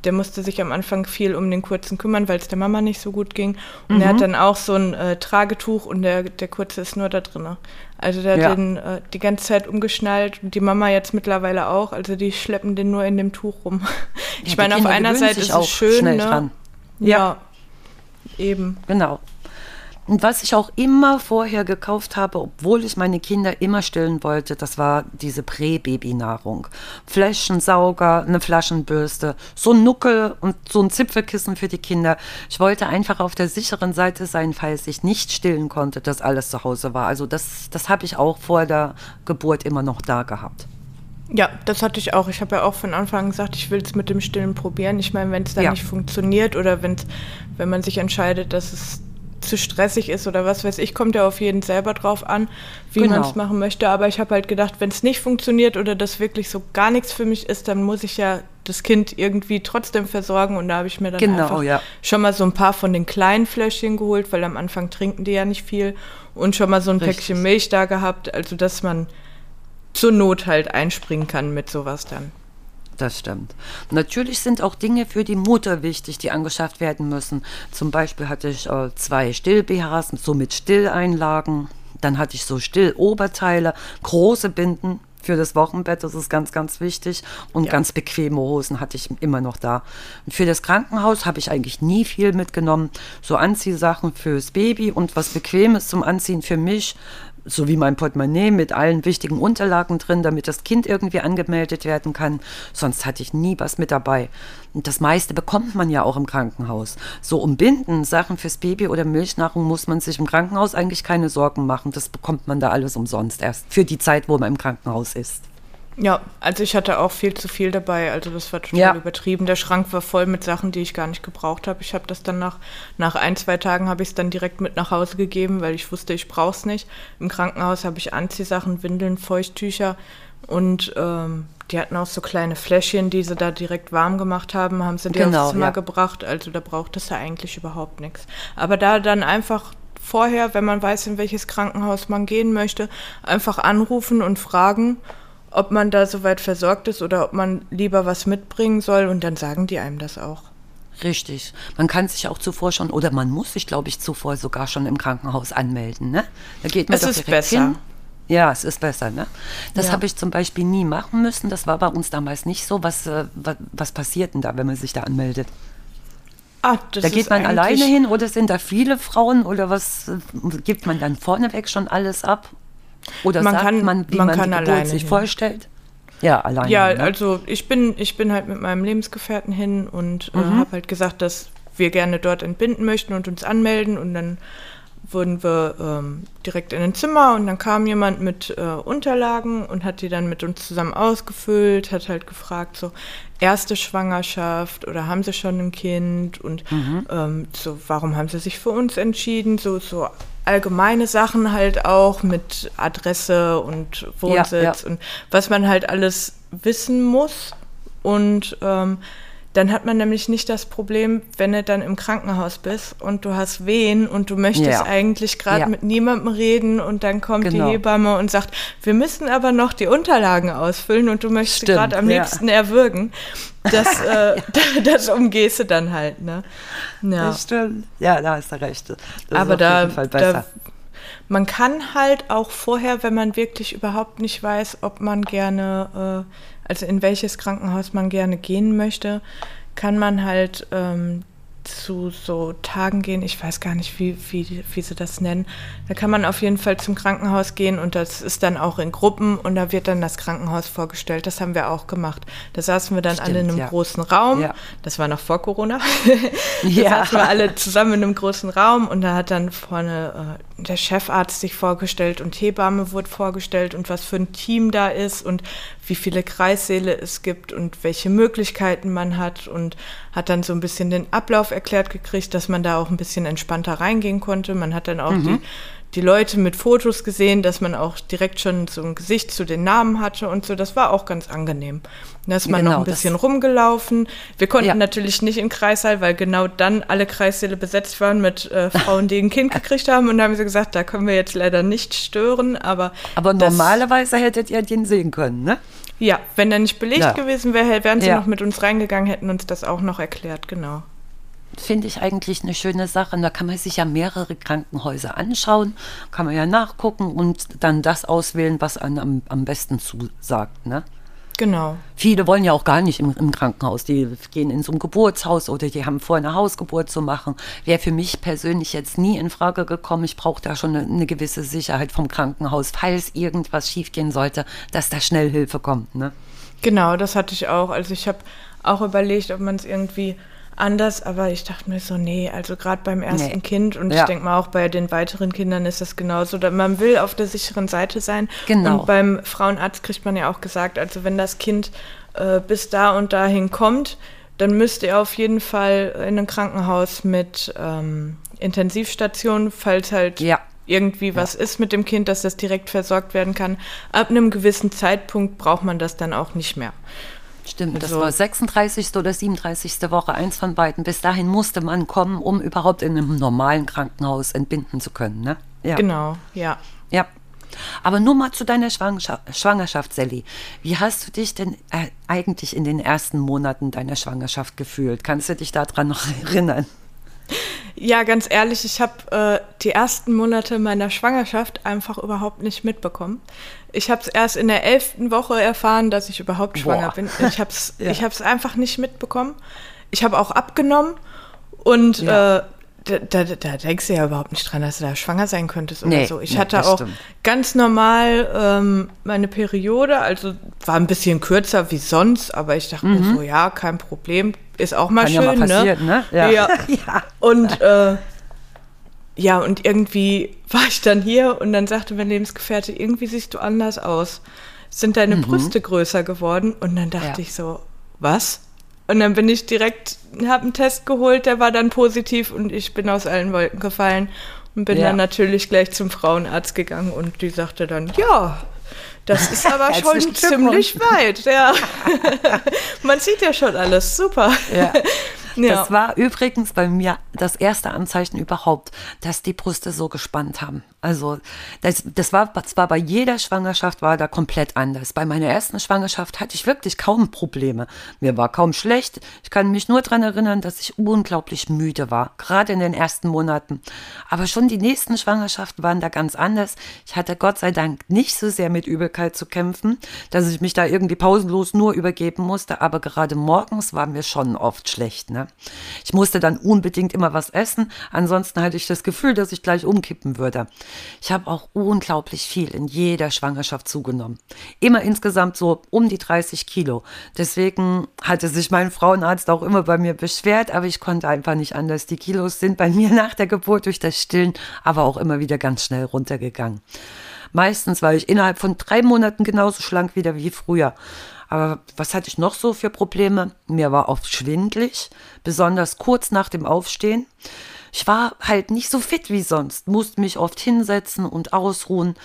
der musste sich am Anfang viel um den Kurzen kümmern, weil es der Mama nicht so gut ging. Und mhm. er hat dann auch so ein äh, Tragetuch und der, der Kurze ist nur da drin. Also der ja. hat den äh, die ganze Zeit umgeschnallt und die Mama jetzt mittlerweile auch. Also die schleppen den nur in dem Tuch rum. Ich ja, meine, auf einer Seite ist es schön, ne? Dran. Ja. ja, eben. Genau. Und was ich auch immer vorher gekauft habe, obwohl ich meine Kinder immer stillen wollte, das war diese Prä-Baby-Nahrung. Fläschensauger, eine Flaschenbürste, so ein Nuckel und so ein Zipfelkissen für die Kinder. Ich wollte einfach auf der sicheren Seite sein, falls ich nicht stillen konnte, dass alles zu Hause war. Also das, das habe ich auch vor der Geburt immer noch da gehabt. Ja, das hatte ich auch. Ich habe ja auch von Anfang an gesagt, ich will es mit dem Stillen probieren. Ich meine, wenn es dann ja. nicht funktioniert oder wenn's, wenn man sich entscheidet, dass es zu stressig ist oder was weiß ich, kommt ja auf jeden selber drauf an, wie genau. man es machen möchte. Aber ich habe halt gedacht, wenn es nicht funktioniert oder das wirklich so gar nichts für mich ist, dann muss ich ja das Kind irgendwie trotzdem versorgen. Und da habe ich mir dann genau, einfach ja. schon mal so ein paar von den kleinen Fläschchen geholt, weil am Anfang trinken die ja nicht viel. Und schon mal so ein Richtig. Päckchen Milch da gehabt, also dass man zur Not halt einspringen kann mit sowas dann. Das stimmt. Natürlich sind auch Dinge für die Mutter wichtig, die angeschafft werden müssen. Zum Beispiel hatte ich äh, zwei Still-BHs, so mit Stilleinlagen. Dann hatte ich so Still-Oberteile, große Binden für das Wochenbett, das ist ganz, ganz wichtig. Und ja. ganz bequeme Hosen hatte ich immer noch da. Und für das Krankenhaus habe ich eigentlich nie viel mitgenommen. So Anziehsachen fürs Baby und was Bequemes zum Anziehen für mich sowie mein Portemonnaie mit allen wichtigen Unterlagen drin, damit das Kind irgendwie angemeldet werden kann. Sonst hatte ich nie was mit dabei. Und das meiste bekommt man ja auch im Krankenhaus. So um Binden, Sachen fürs Baby oder Milchnahrung muss man sich im Krankenhaus eigentlich keine Sorgen machen. Das bekommt man da alles umsonst erst für die Zeit, wo man im Krankenhaus ist. Ja, also ich hatte auch viel zu viel dabei, also das war total ja. übertrieben. Der Schrank war voll mit Sachen, die ich gar nicht gebraucht habe. Ich habe das dann nach, nach ein, zwei Tagen habe ich es dann direkt mit nach Hause gegeben, weil ich wusste, ich brauche es nicht. Im Krankenhaus habe ich Anziehsachen, Windeln, Feuchttücher und ähm, die hatten auch so kleine Fläschchen, die sie da direkt warm gemacht haben, haben sie dir genau, aufs Zimmer ja. gebracht. Also da braucht es ja eigentlich überhaupt nichts. Aber da dann einfach vorher, wenn man weiß, in welches Krankenhaus man gehen möchte, einfach anrufen und fragen ob man da soweit versorgt ist oder ob man lieber was mitbringen soll und dann sagen die einem das auch. Richtig. Man kann sich auch zuvor schon, oder man muss sich, glaube ich, zuvor sogar schon im Krankenhaus anmelden. Ne? Da geht man es doch ist direkt besser. hin. Ja, es ist besser. Ne? Das ja. habe ich zum Beispiel nie machen müssen. Das war bei uns damals nicht so. Was, äh, was, was passiert denn da, wenn man sich da anmeldet? Ah, da geht man alleine hin oder sind da viele Frauen oder was äh, gibt man dann vorneweg schon alles ab? Oder man sagt kann, man, wie man, man kann die Geburt sich hin. vorstellt? Ja, alleine. Ja, ne? also ich bin, ich bin halt mit meinem Lebensgefährten hin und äh, mhm. habe halt gesagt, dass wir gerne dort entbinden möchten und uns anmelden und dann wurden wir ähm, direkt in ein Zimmer und dann kam jemand mit äh, Unterlagen und hat die dann mit uns zusammen ausgefüllt, hat halt gefragt, so erste Schwangerschaft oder haben sie schon ein Kind und mhm. ähm, so, warum haben sie sich für uns entschieden, so, so allgemeine Sachen halt auch mit Adresse und Wohnsitz ja, ja. und was man halt alles wissen muss. Und ähm, Dann hat man nämlich nicht das Problem, wenn du dann im Krankenhaus bist und du hast Wehen und du möchtest Ja. eigentlich gerade Ja. mit niemandem reden und dann kommt Genau. die Hebamme und sagt, wir müssen aber noch die Unterlagen ausfüllen und du möchtest gerade am ja. liebsten erwürgen. Das, äh, das umgehst du dann halt, ne? Ja. Das stimmt. Ja, da hast du recht. Das ist Aber auf da, jeden Fall besser. da, man kann halt auch vorher, wenn man wirklich überhaupt nicht weiß, ob man gerne, äh, also in welches Krankenhaus man gerne gehen möchte, kann man halt ähm, zu so Tagen gehen, ich weiß gar nicht, wie, wie, wie sie das nennen. Da kann man auf jeden Fall zum Krankenhaus gehen und das ist dann auch in Gruppen und da wird dann das Krankenhaus vorgestellt. Das haben wir auch gemacht. Da saßen wir dann alle in Stimmt, einem ja. großen Raum. Ja. Das war noch vor Corona. da Ja. saßen wir alle zusammen in einem großen Raum und da hat dann vorne äh, der Chefarzt sich vorgestellt und Hebamme wurde vorgestellt und was für ein Team da ist und wie viele Kreissäle es gibt und welche Möglichkeiten man hat und hat dann so ein bisschen den Ablauf erklärt gekriegt, dass man da auch ein bisschen entspannter reingehen konnte. Man hat dann auch die, die Leute mit Fotos gesehen, dass man auch direkt schon so ein Gesicht zu den Namen hatte und so. Das war auch ganz angenehm. Da ist man Genau, noch ein bisschen rumgelaufen. Wir konnten Ja. natürlich nicht in Kreissaal, weil genau dann alle Kreissäle besetzt waren mit äh, Frauen, die ein Kind gekriegt haben. Und da haben sie gesagt, da können wir jetzt leider nicht stören. Aber, Aber normalerweise hättet ihr den sehen können, ne? Ja, wenn er nicht belegt Ja. gewesen wäre, wären sie Ja. noch mit uns reingegangen, hätten uns das auch noch erklärt, genau. Finde ich eigentlich eine schöne Sache. Und da kann man sich ja mehrere Krankenhäuser anschauen, kann man ja nachgucken und dann das auswählen, was einem am, am besten zusagt, ne? Genau. Viele wollen ja auch gar nicht im, im Krankenhaus. Die gehen in so ein Geburtshaus oder die haben vor, eine Hausgeburt zu machen. Wäre für mich persönlich jetzt nie in Frage gekommen. Ich brauche da schon eine, eine gewisse Sicherheit vom Krankenhaus, falls irgendwas schiefgehen sollte, dass da schnell Hilfe kommt. Ne? Genau, das hatte ich auch. Also ich habe auch überlegt, ob man es irgendwie anders, aber ich dachte mir so, nee, also gerade beim ersten Nee. Kind und Ja. ich denke mal auch bei den weiteren Kindern ist das genauso. Man will auf der sicheren Seite sein. Genau. Und beim Frauenarzt kriegt man ja auch gesagt, also wenn das Kind äh, bis da und dahin kommt, dann müsst ihr auf jeden Fall in ein Krankenhaus mit ähm, Intensivstation, falls halt Ja. irgendwie was ist mit dem Kind, dass das direkt versorgt werden kann. Ab einem gewissen Zeitpunkt braucht man das dann auch nicht mehr. Stimmt, das war 36. oder 37. Woche, eins von beiden. Bis dahin musste man kommen, um überhaupt in einem normalen Krankenhaus entbinden zu können. Ne? Ja. Genau, ja. Ja. Aber nur mal zu deiner Schwangerschaft, Schwangerschaft, Sally. Wie hast du dich denn äh, eigentlich in den ersten Monaten deiner Schwangerschaft gefühlt? Kannst du dich daran noch erinnern? Ja, ganz ehrlich, ich habe äh, die ersten Monate meiner Schwangerschaft einfach überhaupt nicht mitbekommen. Ich habe es erst in der elften Woche erfahren, dass ich überhaupt schwanger Boah. bin. Ich habe es Ja. ich einfach nicht mitbekommen. Ich habe auch abgenommen und Ja. äh, da, da, da denkst du ja überhaupt nicht dran, dass du da schwanger sein könntest oder Nee, so. Ich nee, hatte auch stimmt. ganz normal ähm, meine Periode, also war ein bisschen kürzer wie sonst, aber ich dachte mir so, ja, kein Problem, ist auch mal Mhm. Kann ja schön, mal passieren, ne? Ja. Ja. ja. Und äh, ja, und irgendwie war ich dann hier und dann sagte mein Lebensgefährte, irgendwie siehst du anders aus. Sind deine Brüste größer geworden? Und dann dachte Mhm. Ja. ich so, was? Und dann bin ich direkt, habe einen Test geholt, der war dann positiv und ich bin aus allen Wolken gefallen und bin Ja. dann natürlich gleich zum Frauenarzt gegangen und die sagte dann, ja, das ist aber schon ziemlich weit, ja. Man sieht ja schon alles, super. Ja. Ja. Das war übrigens bei mir das erste Anzeichen überhaupt, dass die Brüste so gespannt haben. Also das, das war zwar bei jeder Schwangerschaft war da komplett anders. Bei meiner ersten Schwangerschaft hatte ich wirklich kaum Probleme. Mir war kaum schlecht. Ich kann mich nur daran erinnern, dass ich unglaublich müde war, gerade in den ersten Monaten. Aber schon die nächsten Schwangerschaften waren da ganz anders. Ich hatte Gott sei Dank nicht so sehr mit Übelkeit zu kämpfen, dass ich mich da irgendwie pausenlos nur übergeben musste. Aber gerade morgens war mir schon oft schlecht. Ne? Ich musste dann unbedingt immer was essen. Ansonsten hatte ich das Gefühl, dass ich gleich umkippen würde. Ich habe auch unglaublich viel in jeder Schwangerschaft zugenommen. Immer insgesamt so um die 30 Kilo. Deswegen hatte sich mein Frauenarzt auch immer bei mir beschwert, aber ich konnte einfach nicht anders. Die Kilos sind bei mir nach der Geburt durch das Stillen aber auch immer wieder ganz schnell runtergegangen. Meistens war ich innerhalb von drei Monaten genauso schlank wieder wie früher. Aber was hatte ich noch so für Probleme? Mir war oft schwindlig, besonders kurz nach dem Aufstehen. Ich war halt nicht so fit wie sonst, musste mich oft hinsetzen und ausruhen.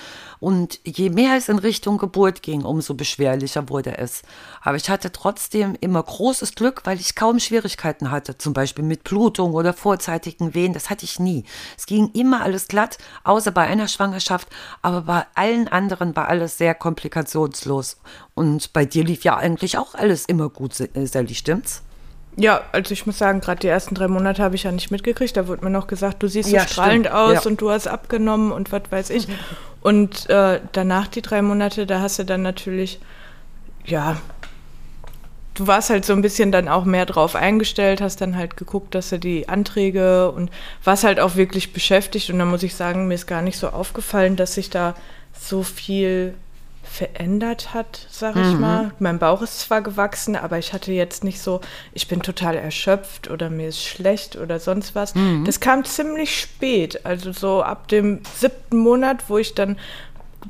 Und je mehr es in Richtung Geburt ging, umso beschwerlicher wurde es. Aber ich hatte trotzdem immer großes Glück, weil ich kaum Schwierigkeiten hatte, zum Beispiel mit Blutung oder vorzeitigen Wehen. Das hatte ich nie. Es ging immer alles glatt, außer bei einer Schwangerschaft. Aber bei allen anderen war alles sehr komplikationslos. Und bei dir lief ja eigentlich auch alles immer gut, Sally, stimmt's? Ja, also ich muss sagen, gerade die ersten drei Monate habe ich ja nicht mitgekriegt. Da wurde mir noch gesagt, du siehst so strahlend stimmt. aus ja. und du hast abgenommen und was weiß ich. Und äh, danach die drei Monate, da hast du dann natürlich, ja, du warst halt so ein bisschen dann auch mehr drauf eingestellt, hast dann halt geguckt, dass du die Anträge und warst halt auch wirklich beschäftigt. Und da muss ich sagen, mir ist gar nicht so aufgefallen, dass sich da so viel verändert hat, sag ich mhm. mal. Mein Bauch ist zwar gewachsen, aber ich hatte jetzt nicht so, ich bin total erschöpft oder mir ist schlecht oder sonst was. Mhm. Das kam ziemlich spät, also so ab dem siebten Monat, wo ich dann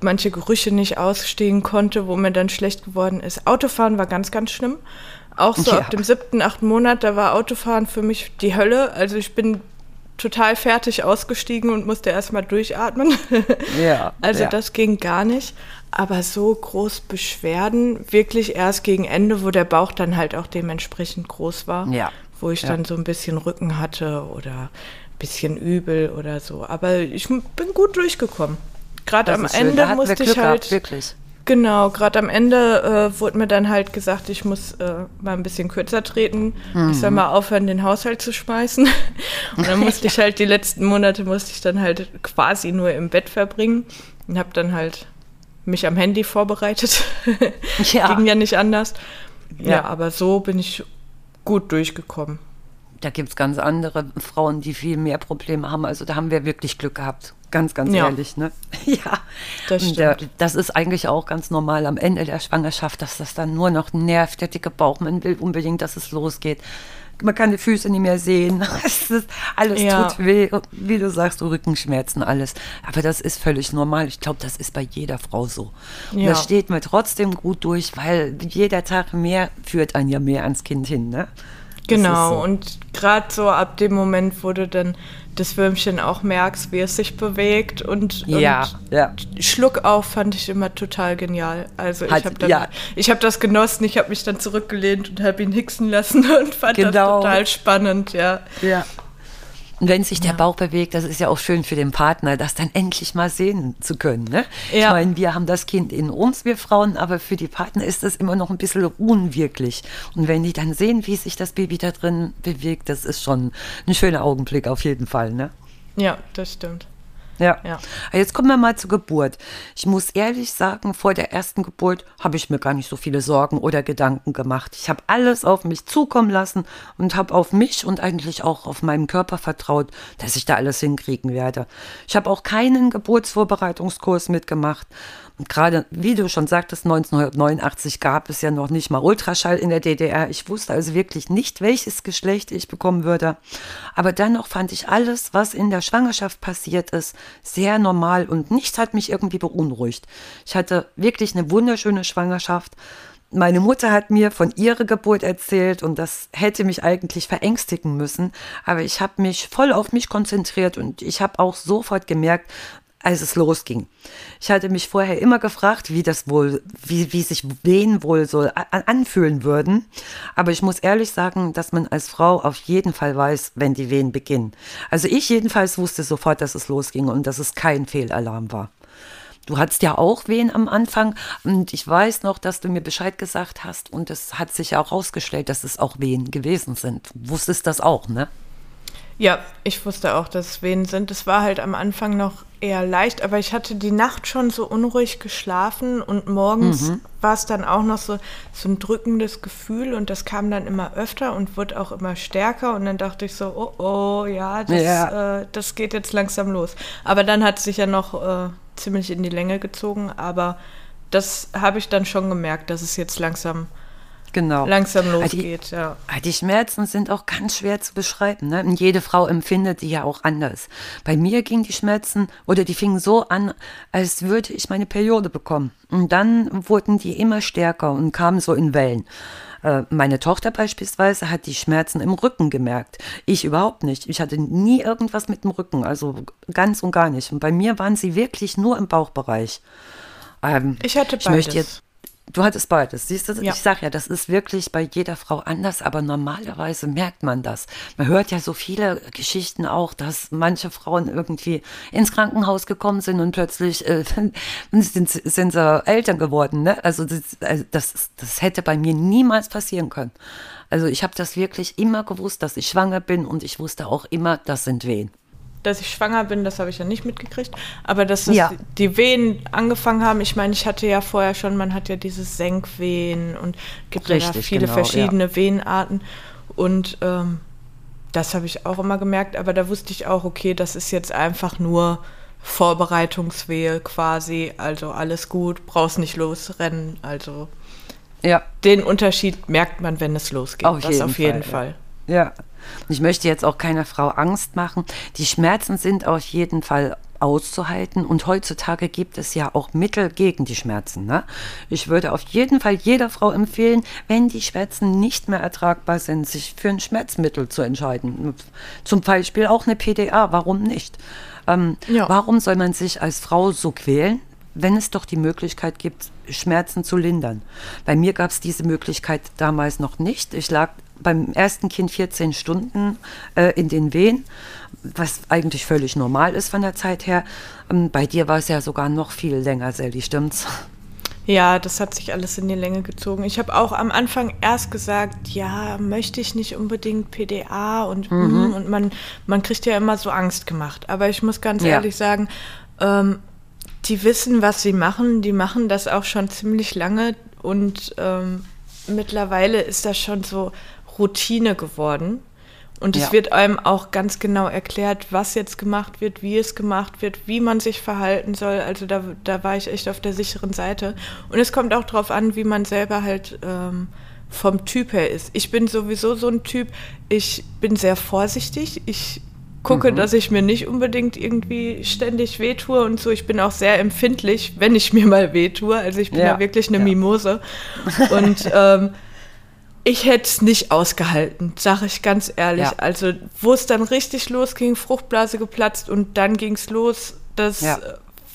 manche Gerüche nicht ausstehen konnte, wo mir dann schlecht geworden ist. Autofahren war ganz, ganz schlimm. Auch so ja. ab dem siebten, achten Monat, da war Autofahren für mich die Hölle. Also ich bin total fertig ausgestiegen und musste erstmal durchatmen. Ja. also ja. das ging gar nicht. Aber so groß Beschwerden wirklich erst gegen Ende, wo der Bauch dann halt auch dementsprechend groß war. Ja. Wo ich ja. dann so ein bisschen Rücken hatte oder ein bisschen übel oder so. Aber ich bin gut durchgekommen. Gerade am Ende musste ich halt. Gehabt, wirklich. Genau, gerade am Ende äh, wurde mir dann halt gesagt, ich muss äh, mal ein bisschen kürzer treten. Mhm. Ich soll mal aufhören, den Haushalt zu schmeißen. Und dann musste ich halt die letzten Monate musste ich dann halt quasi nur im Bett verbringen und habe dann halt mich am Handy vorbereitet. Ja. Ging ja nicht anders. Ja. ja, aber so bin ich gut durchgekommen. Da gibt es ganz andere Frauen, die viel mehr Probleme haben. Also da haben wir wirklich Glück gehabt. Ganz, ganz ja. ehrlich, ne? ja. Das, stimmt. Der, das ist eigentlich auch ganz normal am Ende der Schwangerschaft, dass das dann nur noch nervt, der dicke Bauch. Man will unbedingt, dass es losgeht. Man kann die Füße nicht mehr sehen. alles ja. tut weh. Wie du sagst, Rückenschmerzen, alles. Aber das ist völlig normal. Ich glaube, das ist bei jeder Frau so. Und ja. das steht mir trotzdem gut durch, weil jeder Tag mehr führt einen ja mehr ans Kind hin, ne? Genau, so. und gerade so ab dem Moment, wo du dann das Würmchen auch merkst, wie es sich bewegt und, ja, und ja. Schluck auf fand ich immer total genial. Also ich habe ja. hab das genossen, ich habe mich dann zurückgelehnt und habe ihn hicksen lassen und fand genau. das total spannend, ja. Ja, und wenn sich der ja. Bauch bewegt, das ist ja auch schön für den Partner, das dann endlich mal sehen zu können. Ne? Ja. Ich meine, wir haben das Kind in uns, wir Frauen, aber für die Partner ist das immer noch ein bisschen unwirklich. Und wenn die dann sehen, wie sich das Baby da drin bewegt, das ist schon ein schöner Augenblick auf jeden Fall. Ne? Ja, das stimmt. Ja. ja. Jetzt kommen wir mal zur Geburt. Ich muss ehrlich sagen, vor der ersten Geburt habe ich mir gar nicht so viele Sorgen oder Gedanken gemacht. Ich habe alles auf mich zukommen lassen und habe auf mich und eigentlich auch auf meinen Körper vertraut, dass ich da alles hinkriegen werde. Ich habe auch keinen Geburtsvorbereitungskurs mitgemacht gerade, wie du schon sagtest, 1989 gab es ja noch nicht mal Ultraschall in der DDR. Ich wusste also wirklich nicht, welches Geschlecht ich bekommen würde. Aber dennoch fand ich alles, was in der Schwangerschaft passiert ist, sehr normal und nichts hat mich irgendwie beunruhigt. Ich hatte wirklich eine wunderschöne Schwangerschaft. Meine Mutter hat mir von ihrer Geburt erzählt und das hätte mich eigentlich verängstigen müssen, aber ich habe mich voll auf mich konzentriert und ich habe auch sofort gemerkt, als es losging. Ich hatte mich vorher immer gefragt, wie das wohl, wie, wie sich Wehen wohl so anfühlen würden. Aber ich muss ehrlich sagen, dass man als Frau auf jeden Fall weiß, wenn die Wehen beginnen. Also ich jedenfalls wusste sofort, dass es losging und dass es kein Fehlalarm war. Du hattest ja auch Wehen am Anfang und ich weiß noch, dass du mir Bescheid gesagt hast und es hat sich ja auch herausgestellt, dass es auch Wehen gewesen sind. Du wusstest das auch, ne? Ja, ich wusste auch, dass es Wehen sind. Es war halt am Anfang noch eher leicht, aber ich hatte die Nacht schon so unruhig geschlafen und morgens mhm. war es dann auch noch so, so ein drückendes Gefühl und das kam dann immer öfter und wurde auch immer stärker und dann dachte ich so, oh oh, ja, das, ja. Äh, das geht jetzt langsam los. Aber dann hat es sich ja noch äh, ziemlich in die Länge gezogen, aber das habe ich dann schon gemerkt, dass es jetzt langsam genau. langsam Ah, die- losgeht, ja. Ah, Die Schmerzen sind auch ganz schwer zu beschreiben. Ne? Und jede Frau empfindet die ja auch anders. Bei mir gingen die Schmerzen oder die fingen so an, als würde ich meine Periode bekommen. Und dann wurden die immer stärker und kamen so in Wellen. Äh, Meine Tochter beispielsweise hat die Schmerzen im Rücken gemerkt. Ich überhaupt nicht. Ich hatte nie irgendwas mit dem Rücken, also ganz und gar nicht. Und bei mir waren sie wirklich nur im Bauchbereich. Ähm, Ich hatte ich möchte beides. jetzt Du hattest beides, siehst du? Ja. Ich sag ja, das ist wirklich bei jeder Frau anders, aber normalerweise merkt man das. Man hört ja so viele Geschichten auch, dass manche Frauen irgendwie ins Krankenhaus gekommen sind und plötzlich äh, sind, sind sie Eltern geworden. Ne? Also das, also das, das hätte bei mir niemals passieren können. Also ich habe das wirklich immer gewusst, dass ich schwanger bin und ich wusste auch immer, das sind Wehen. Dass ich schwanger bin, das habe ich ja nicht mitgekriegt. Aber dass das Ja. die Wehen angefangen haben, ich meine, ich hatte ja vorher schon, man hat ja dieses Senkwehen und gibt ja da Richtig, viele genau, verschiedene Wehenarten. Und ähm, das habe ich auch immer gemerkt, aber da wusste ich auch, okay, das ist jetzt einfach nur Vorbereitungswehe quasi. Also alles gut, brauchst nicht losrennen. Also Ja, den Unterschied merkt man, wenn es losgeht. Auf das jeden auf jeden Fall, Fall. Ja, und ich möchte jetzt auch keiner Frau Angst machen. Die Schmerzen sind auf jeden Fall auszuhalten und heutzutage gibt es ja auch Mittel gegen die Schmerzen. Ne? Ich würde auf jeden Fall jeder Frau empfehlen, wenn die Schmerzen nicht mehr ertragbar sind, sich für ein Schmerzmittel zu entscheiden. Zum Beispiel auch eine PDA, warum nicht? Ähm, Ja. Warum soll man sich als Frau so quälen? Wenn es doch die Möglichkeit gibt, Schmerzen zu lindern. Bei mir gab es diese Möglichkeit damals noch nicht. Ich lag beim ersten Kind 14 Stunden äh, in den Wehen, was eigentlich völlig normal ist von der Zeit her. Ähm, bei dir war es ja sogar noch viel länger, Sally, stimmt's? Ja, das hat sich alles in die Länge gezogen. Ich habe auch am Anfang erst gesagt, ja, möchte ich nicht unbedingt PDA und mm, und man, man kriegt ja immer so Angst gemacht. Aber ich muss ganz Ja. ehrlich sagen, ähm, die wissen, was sie machen, die machen das auch schon ziemlich lange und ähm, mittlerweile ist das schon so Routine geworden. Und es Ja. wird einem auch ganz genau erklärt, was jetzt gemacht wird, wie es gemacht wird, wie man sich verhalten soll. Also da, da war ich echt auf der sicheren Seite. Und es kommt auch darauf an, wie man selber halt ähm, vom Typ her ist. Ich bin sowieso so ein Typ, ich bin sehr vorsichtig. Ich gucke, dass ich mir nicht unbedingt irgendwie ständig wehtue und so. Ich bin auch sehr empfindlich, wenn ich mir mal wehtue. Also ich bin Ja, ja wirklich eine ja. Mimose. Und ähm, ich hätte es nicht ausgehalten, sage ich ganz ehrlich. Ja. Also, wo es dann richtig losging, Fruchtblase geplatzt und dann ging es los, das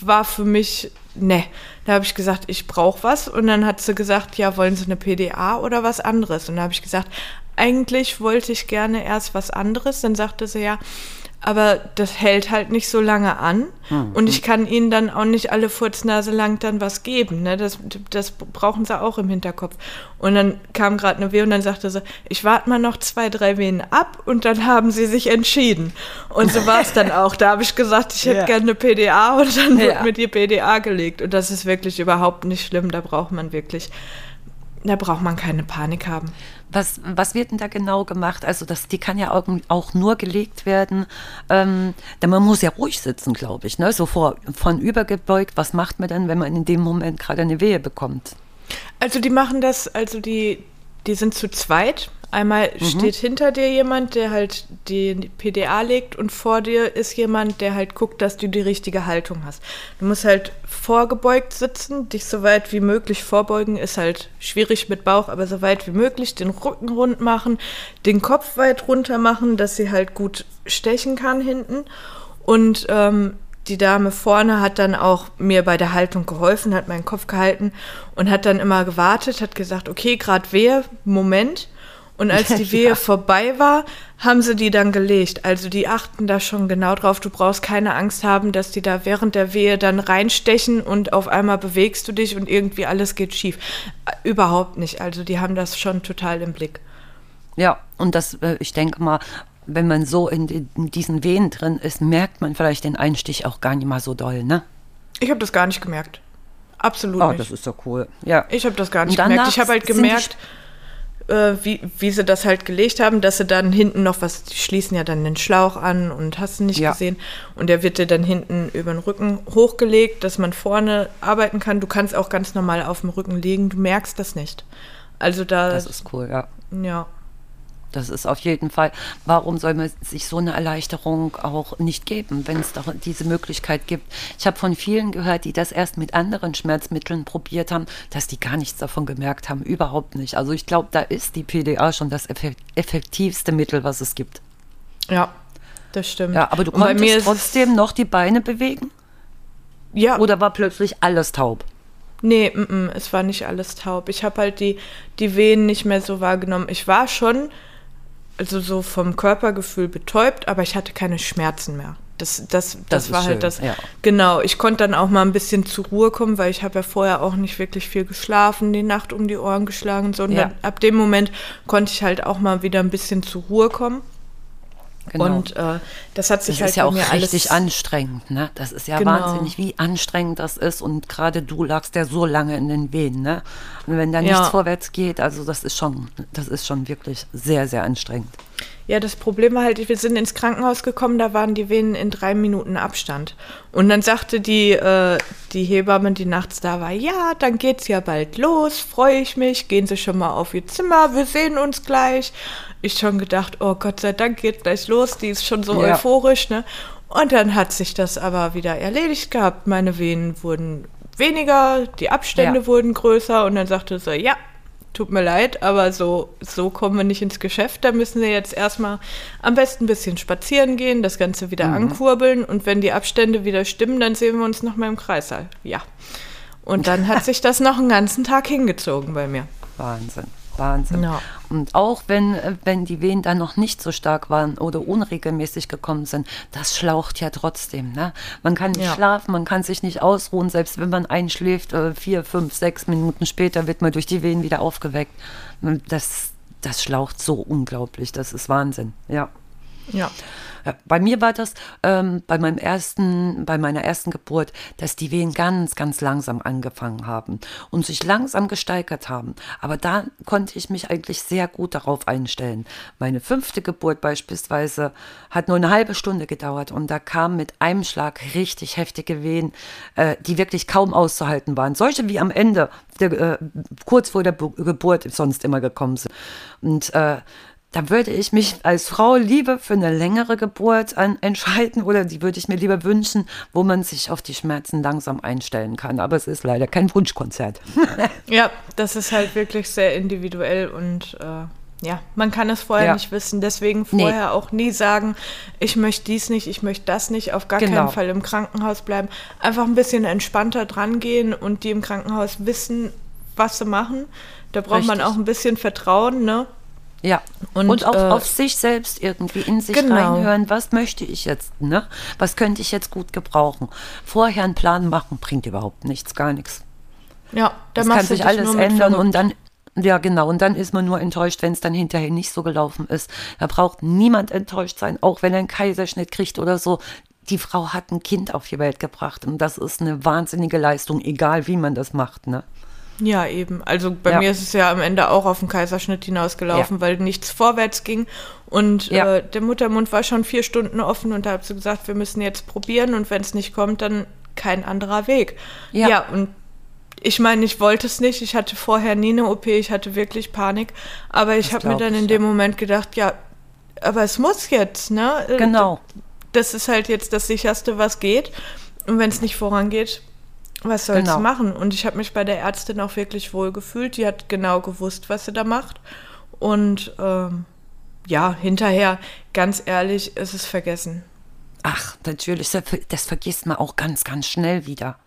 war für mich, ne. Da habe ich gesagt, ich brauche was. Und dann hat sie gesagt, ja, wollen Sie eine PDA oder was anderes? Und da habe ich gesagt, eigentlich wollte ich gerne erst was anderes. Dann sagte sie, ja, aber das hält halt nicht so lange an. Und ich kann ihnen dann auch nicht alle Furznase lang dann was geben. Ne? Das, das brauchen sie auch im Hinterkopf. Und dann kam gerade eine Wehe und dann sagte sie, ich warte mal noch zwei, drei Wehen ab und dann haben sie sich entschieden. Und so war es dann auch. Da habe ich gesagt, ich hätte Ja. gerne eine PDA und dann Ja. wird mir die PDA gelegt. Und das ist wirklich überhaupt nicht schlimm. Da braucht man wirklich, da braucht man keine Panik haben. Was, was wird denn da genau gemacht? Also das, die kann ja auch, auch nur gelegt werden, ähm, denn man muss ja ruhig sitzen, glaube ich, ne? so vor, von übergebeugt. Was macht man denn, wenn man in dem Moment gerade eine Wehe bekommt? Also die machen das, also die, die sind zu zweit. Einmal steht hinter dir jemand, der halt die PDA legt und vor dir ist jemand, der halt guckt, dass du die richtige Haltung hast. Du musst halt vorgebeugt sitzen, dich so weit wie möglich vorbeugen, ist halt schwierig mit Bauch, aber so weit wie möglich den Rücken rund machen, den Kopf weit runter machen, dass sie halt gut stechen kann hinten und ähm, die Dame vorne hat dann auch mir bei der Haltung geholfen, hat meinen Kopf gehalten und hat dann immer gewartet, hat gesagt, okay, gerade Wehe, Moment. Und als die Wehe vorbei war, haben sie die dann gelegt. Also die achten da schon genau drauf. Du brauchst keine Angst haben, dass die da während der Wehe dann reinstechen und auf einmal bewegst du dich und irgendwie alles geht schief. Äh, Überhaupt nicht. Also die haben das schon total im Blick. Ja, und das, äh, ich denke mal, wenn man so in, in diesen Wehen drin ist, merkt man vielleicht den Einstich auch gar nicht mal so doll, ne? Ich habe das gar nicht gemerkt. Absolut Oh, nicht. das ist so cool. Ja. Ich habe das gar nicht gemerkt. Ich habe halt gemerkt, wie, wie sie das halt gelegt haben, dass sie dann hinten noch was, die schließen ja dann den Schlauch an und hast du nicht Ja. gesehen. Und der wird dir dann hinten über den Rücken hochgelegt, dass man vorne arbeiten kann. Du kannst auch ganz normal auf dem Rücken liegen, du merkst das nicht. Also da, Das ist cool, ja. ja. Das ist auf jeden Fall. Warum soll man sich so eine Erleichterung auch nicht geben, wenn es doch diese Möglichkeit gibt? Ich habe von vielen gehört, die das erst mit anderen Schmerzmitteln probiert haben, dass die gar nichts davon gemerkt haben. Überhaupt nicht. Also ich glaube, da ist die PDA schon das effek- effektivste Mittel, was es gibt. Ja, das stimmt. Ja, aber du konntest trotzdem noch die Beine bewegen? ja, Oder war plötzlich alles taub? Nee, mm, mm, es war nicht alles taub. Ich habe halt die, die Wehen nicht mehr so wahrgenommen. Ich war schon, also so vom Körpergefühl betäubt, aber ich hatte keine Schmerzen mehr. Das, das, das, Das war schön, halt das. ja. Genau, ich konnte dann auch mal ein bisschen zur Ruhe kommen, weil ich habe ja vorher auch nicht wirklich viel geschlafen, die Nacht um die Ohren geschlagen, sondern Ja. ab dem Moment konnte ich halt auch mal wieder ein bisschen zur Ruhe kommen. Genau. Und äh, das hat sich Das halt ist ja auch richtig anstrengend, ne? Das ist ja Genau. wahnsinnig, wie anstrengend das ist. Und gerade du lagst ja so lange in den Wehen, ne? Und wenn da Ja. nichts vorwärts geht, also das ist schon, das ist schon wirklich sehr, sehr anstrengend. Ja, das Problem war halt, wir sind ins Krankenhaus gekommen, da waren die Venen in drei Minuten Abstand. Und dann sagte die, äh, die Hebamme, die nachts da war, ja, dann geht's ja bald los, freue ich mich, gehen Sie schon mal auf Ihr Zimmer, wir sehen uns gleich. Ich schon gedacht, oh Gott sei Dank geht gleich los, die ist schon so Ja. euphorisch, ne? Und dann hat sich das aber wieder erledigt gehabt. Meine Venen wurden weniger, die Abstände Ja. wurden größer und dann sagte sie, ja, tut mir leid, aber so, so kommen wir nicht ins Geschäft. Da müssen wir jetzt erstmal am besten ein bisschen spazieren gehen, das Ganze wieder ankurbeln und wenn die Abstände wieder stimmen, dann sehen wir uns nochmal im Kreissaal. Ja. Und dann hat sich das noch einen ganzen Tag hingezogen bei mir. Wahnsinn, Wahnsinn. Ja. Und auch wenn, äh, wenn die Wehen dann noch nicht so stark waren oder unregelmäßig gekommen sind, das schlaucht ja trotzdem. Ne? Man kann nicht Ja. schlafen, man kann sich nicht ausruhen, selbst wenn man einschläft, äh, vier, fünf, sechs Minuten später wird man durch die Wehen wieder aufgeweckt. Das, das schlaucht so unglaublich, das ist Wahnsinn, ja. Ja. Ja, Bei mir war das ähm, bei meinem ersten, bei meiner ersten Geburt, dass die Wehen ganz, ganz langsam angefangen haben und sich langsam gesteigert haben. Aber da konnte ich mich eigentlich sehr gut darauf einstellen. Meine fünfte Geburt beispielsweise hat nur eine halbe Stunde gedauert und da kamen mit einem Schlag richtig heftige Wehen, äh, die wirklich kaum auszuhalten waren. Solche wie am Ende, der, äh, kurz vor der Bu Geburt sonst immer gekommen sind. Und äh, da würde ich mich als Frau lieber für eine längere Geburt an, entscheiden oder die würde ich mir lieber wünschen, wo man sich auf die Schmerzen langsam einstellen kann. Aber es ist leider kein Wunschkonzert. Ja, das ist halt wirklich sehr individuell und äh, ja, man kann es vorher Ja. nicht wissen. Deswegen Nee. vorher auch nie sagen, ich möchte dies nicht, ich möchte das nicht, auf gar Genau. keinen Fall im Krankenhaus bleiben. Einfach ein bisschen entspannter dran gehen und die im Krankenhaus wissen, was sie machen. Da braucht man Richtig. auch ein bisschen Vertrauen, ne? Ja, Und, und, auch äh, auf sich selbst irgendwie in sich Genau. reinhören, was möchte ich jetzt, ne? Was könnte ich jetzt gut gebrauchen? Vorher einen Plan machen bringt überhaupt nichts, gar nichts. Ja, da Das kann sich alles ändern verrückt. und dann, ja genau, und dann ist man nur enttäuscht, wenn es dann hinterher nicht so gelaufen ist. Da braucht niemand enttäuscht sein, auch wenn er einen Kaiserschnitt kriegt oder so. Die Frau hat ein Kind auf die Welt gebracht und das ist eine wahnsinnige Leistung, egal wie man das macht, ne? Ja, eben. Also bei Ja. mir ist es ja am Ende auch auf den Kaiserschnitt hinausgelaufen, Ja. weil nichts vorwärts ging. Und Ja. äh, der Muttermund war schon vier Stunden offen und da habe sie gesagt, wir müssen jetzt probieren und wenn es nicht kommt, dann kein anderer Weg. Ja. und ich meine, ich wollte es nicht. Ich hatte vorher nie eine OP, ich hatte wirklich Panik. Aber ich habe mir dann ich, in dem Moment gedacht, ja, aber es muss jetzt, ne? Genau. Das ist halt jetzt das sicherste, was geht. Und wenn es nicht vorangeht, was sollst Genau. du machen? Und ich habe mich bei der Ärztin auch wirklich wohl gefühlt. Die hat genau gewusst, was sie da macht. Und ähm, ja, hinterher, ganz ehrlich, ist es vergessen. Ach, natürlich, das vergisst man auch ganz, ganz schnell wieder.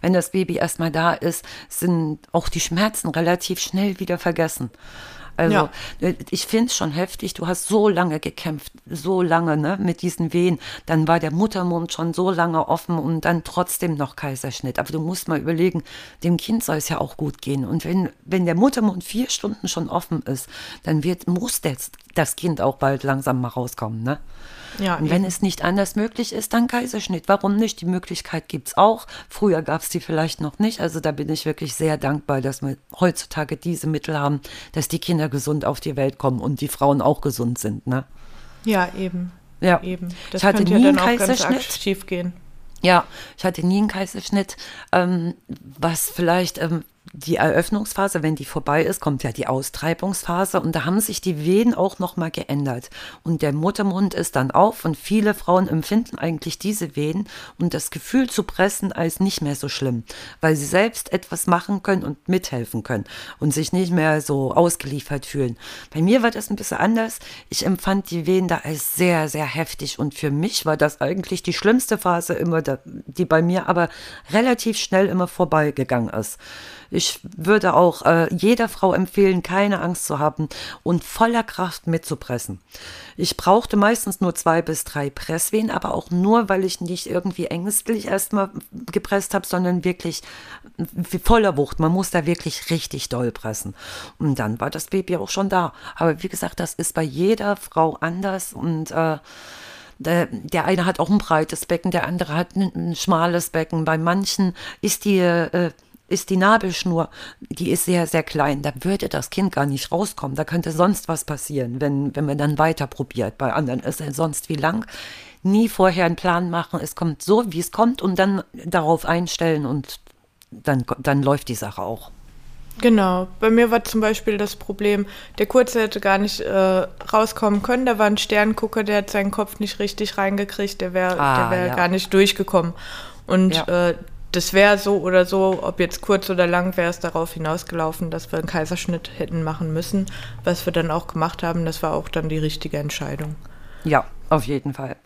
Wenn das Baby erstmal da ist, sind auch die Schmerzen relativ schnell wieder vergessen. Also, Ja. äh, ich finde es schon heftig. Du hast so lange gekämpft, so lange ne, mit diesen Wehen. Dann war der Muttermund schon so lange offen und dann trotzdem noch Kaiserschnitt. Aber du musst mal überlegen, dem Kind soll es ja auch gut gehen. Und wenn, wenn der Muttermund vier Stunden schon offen ist, dann wird, muss das, das Kind auch bald langsam mal rauskommen. Ne? Ja, Und wenn eben. es nicht anders möglich ist, dann Kaiserschnitt. Warum nicht? Die Möglichkeit gibt es auch. Früher gab es die vielleicht noch nicht. Also da bin ich wirklich sehr dankbar, dass wir heutzutage diese Mittel haben, dass die Kinder gesund auf die Welt kommen und die Frauen auch gesund sind. Ne? ja, eben. Ja. Eben. Das ich hatte nie ja einen dann auch ganz arg Kaiserschnitt. schief gehen. Ja, ich hatte nie einen Kaiserschnitt, ähm, was vielleicht ähm, die Eröffnungsphase, wenn die vorbei ist, kommt ja die Austreibungsphase und da haben sich die Wehen auch nochmal geändert. Und der Muttermund ist dann auf und viele Frauen empfinden eigentlich diese Wehen und das Gefühl zu pressen als nicht mehr so schlimm, weil sie selbst etwas machen können und mithelfen können und sich nicht mehr so ausgeliefert fühlen. Bei mir war das ein bisschen anders. Ich empfand die Wehen da als sehr, sehr heftig und für mich war das eigentlich die schlimmste Phase immer, die bei mir aber relativ schnell immer vorbeigegangen ist. Ich würde auch äh, jeder Frau empfehlen, keine Angst zu haben und voller Kraft mitzupressen. Ich brauchte meistens nur zwei bis drei Presswehen, aber auch nur, weil ich nicht irgendwie ängstlich erstmal gepresst habe, sondern wirklich voller Wucht. Man muss da wirklich richtig doll pressen. Und dann war das Baby auch schon da. Aber wie gesagt, das ist bei jeder Frau anders und äh, der eine hat auch ein breites Becken, der andere hat ein, ein schmales Becken. Bei manchen ist die äh, ist die Nabelschnur, die ist sehr, sehr klein. Da würde das Kind gar nicht rauskommen. Da könnte sonst was passieren, wenn, wenn man dann weiter probiert. Bei anderen ist er sonst wie lang. Nie vorher einen Plan machen. Es kommt so, wie es kommt und dann darauf einstellen und dann, dann läuft die Sache auch. Genau, bei mir war zum Beispiel das Problem, der Kurze hätte gar nicht äh, rauskommen können. Da war ein Sterngucker, der hat seinen Kopf nicht richtig reingekriegt, der wäre ah, wär ja. gar nicht durchgekommen. Und ja. äh, das wäre so oder so, ob jetzt kurz oder lang, wäre es darauf hinausgelaufen, dass wir einen Kaiserschnitt hätten machen müssen, was wir dann auch gemacht haben. Das war auch dann die richtige Entscheidung. Ja, auf jeden Fall.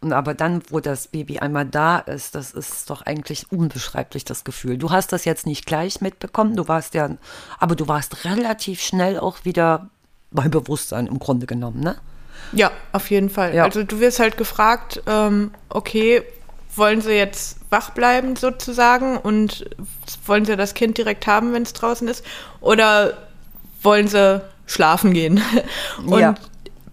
Und aber dann, wo das Baby einmal da ist, das ist doch eigentlich unbeschreiblich das Gefühl. Du hast das jetzt nicht gleich mitbekommen, du warst ja, aber du warst relativ schnell auch wieder bei Bewusstsein im Grunde genommen, ne? Ja, auf jeden Fall. Ja. Also du wirst halt gefragt, ähm, okay, wollen sie jetzt wach bleiben sozusagen und wollen sie das Kind direkt haben, wenn es draußen ist? Oder wollen sie schlafen gehen? Und ja.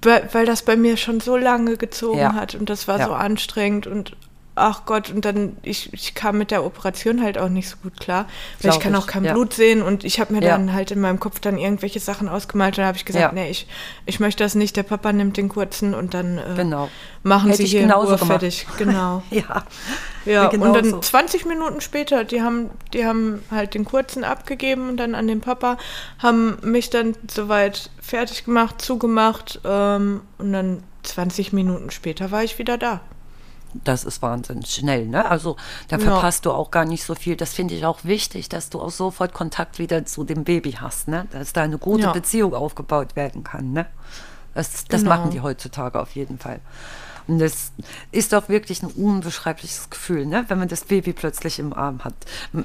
weil das bei mir schon so lange gezogen ja. hat und das war ja. so anstrengend und ach Gott, und dann, ich, ich kam mit der Operation halt auch nicht so gut klar, weil ich kann ich. auch kein ja. Blut sehen und ich habe mir ja. dann halt in meinem Kopf dann irgendwelche Sachen ausgemalt und dann habe ich gesagt, ja. nee, ich, ich möchte das nicht, der Papa nimmt den kurzen und dann äh, genau. machen Hätte sie hier in Ruhe fertig. Genau. ja. Ja, und dann so. 20 Minuten später, die haben, die haben halt den kurzen abgegeben und dann an den Papa, haben mich dann soweit fertig gemacht, zugemacht ähm, und dann 20 Minuten später war ich wieder da das ist wahnsinnig schnell. Ne? Also da verpasst ja. du auch gar nicht so viel. Das finde ich auch wichtig, dass du auch sofort Kontakt wieder zu dem Baby hast, ne? dass da eine gute ja. Beziehung aufgebaut werden kann. Ne? Das, das genau. machen die heutzutage auf jeden Fall. Und das ist doch wirklich ein unbeschreibliches Gefühl, ne? wenn man das Baby plötzlich im Arm hat.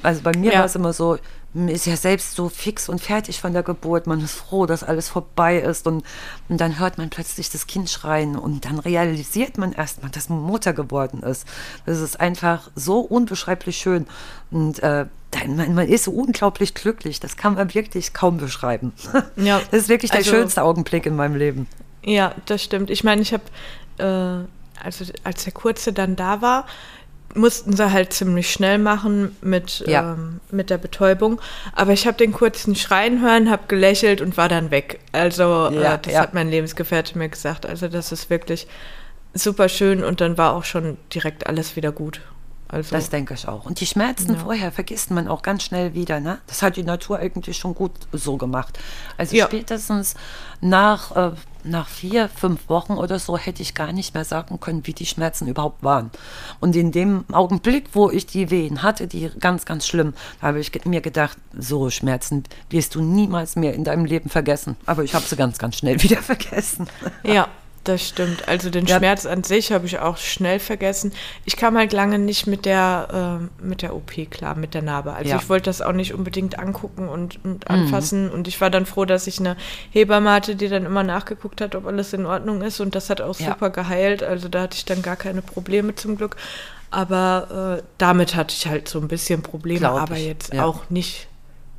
Also bei mir ja. war es immer so, man ist ja selbst so fix und fertig von der Geburt. Man ist froh, dass alles vorbei ist. Und, und dann hört man plötzlich das Kind schreien und dann realisiert man erstmal, dass man Mutter geworden ist. Das ist einfach so unbeschreiblich schön. Und äh, man, man, ist so unglaublich glücklich. Das kann man wirklich kaum beschreiben. Ja, das ist wirklich der also, schönste Augenblick in meinem Leben. Ja, das stimmt. Ich meine, ich habe, äh, also als der Kurze dann da war, mussten sie halt ziemlich schnell machen mit, ja. ähm, mit der Betäubung. Aber ich habe den kurzen Schreien hören, habe gelächelt und war dann weg. Also ja, äh, das ja. hat mein Lebensgefährte mir gesagt. Also das ist wirklich super schön und dann war auch schon direkt alles wieder gut. Also, das denke ich auch. Und die Schmerzen vorher vergisst man auch ganz schnell wieder. Ne? Das hat die Natur eigentlich schon gut so gemacht. Also spätestens nach, äh, nach vier, fünf Wochen oder so hätte ich gar nicht mehr sagen können, wie die Schmerzen überhaupt waren. Und in dem Augenblick, wo ich die Wehen hatte, die ganz, ganz schlimm, habe ich mir gedacht, so Schmerzen wirst du niemals mehr in deinem Leben vergessen. Aber ich habe sie ganz, ganz schnell wieder vergessen. Ja, das stimmt. Also den ja. Schmerz an sich habe ich auch schnell vergessen. Ich kam halt lange nicht mit der, äh, mit der OP klar, mit der Narbe. Also ja. ich wollte das auch nicht unbedingt angucken und, und mhm. anfassen. Mhm. Und ich war dann froh, dass ich eine Hebamme hatte, die dann immer nachgeguckt hat, ob alles in Ordnung ist. Und das hat auch ja. super geheilt. Also da hatte ich dann gar keine Probleme zum Glück. Aber äh, damit hatte ich halt so ein bisschen Probleme, aber jetzt auch nicht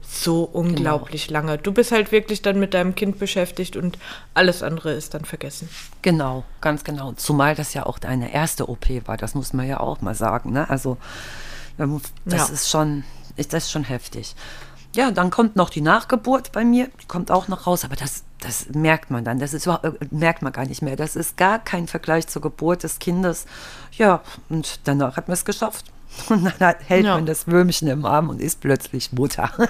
so unglaublich genau. lange. Du bist halt wirklich dann mit deinem Kind beschäftigt und alles andere ist dann vergessen. Genau, ganz genau. Zumal das ja auch deine erste OP war, das muss man ja auch mal sagen. Ne? Also das ja. ist schon, ist das schon heftig. Ja, dann kommt noch die Nachgeburt bei mir, die kommt auch noch raus, aber das, das merkt man dann, das ist, äh, merkt man gar nicht mehr. Das ist gar kein Vergleich zur Geburt des Kindes. Ja, und danach hat man es geschafft. Und dann hält Ja. man das Würmchen im Arm und ist plötzlich Mutter.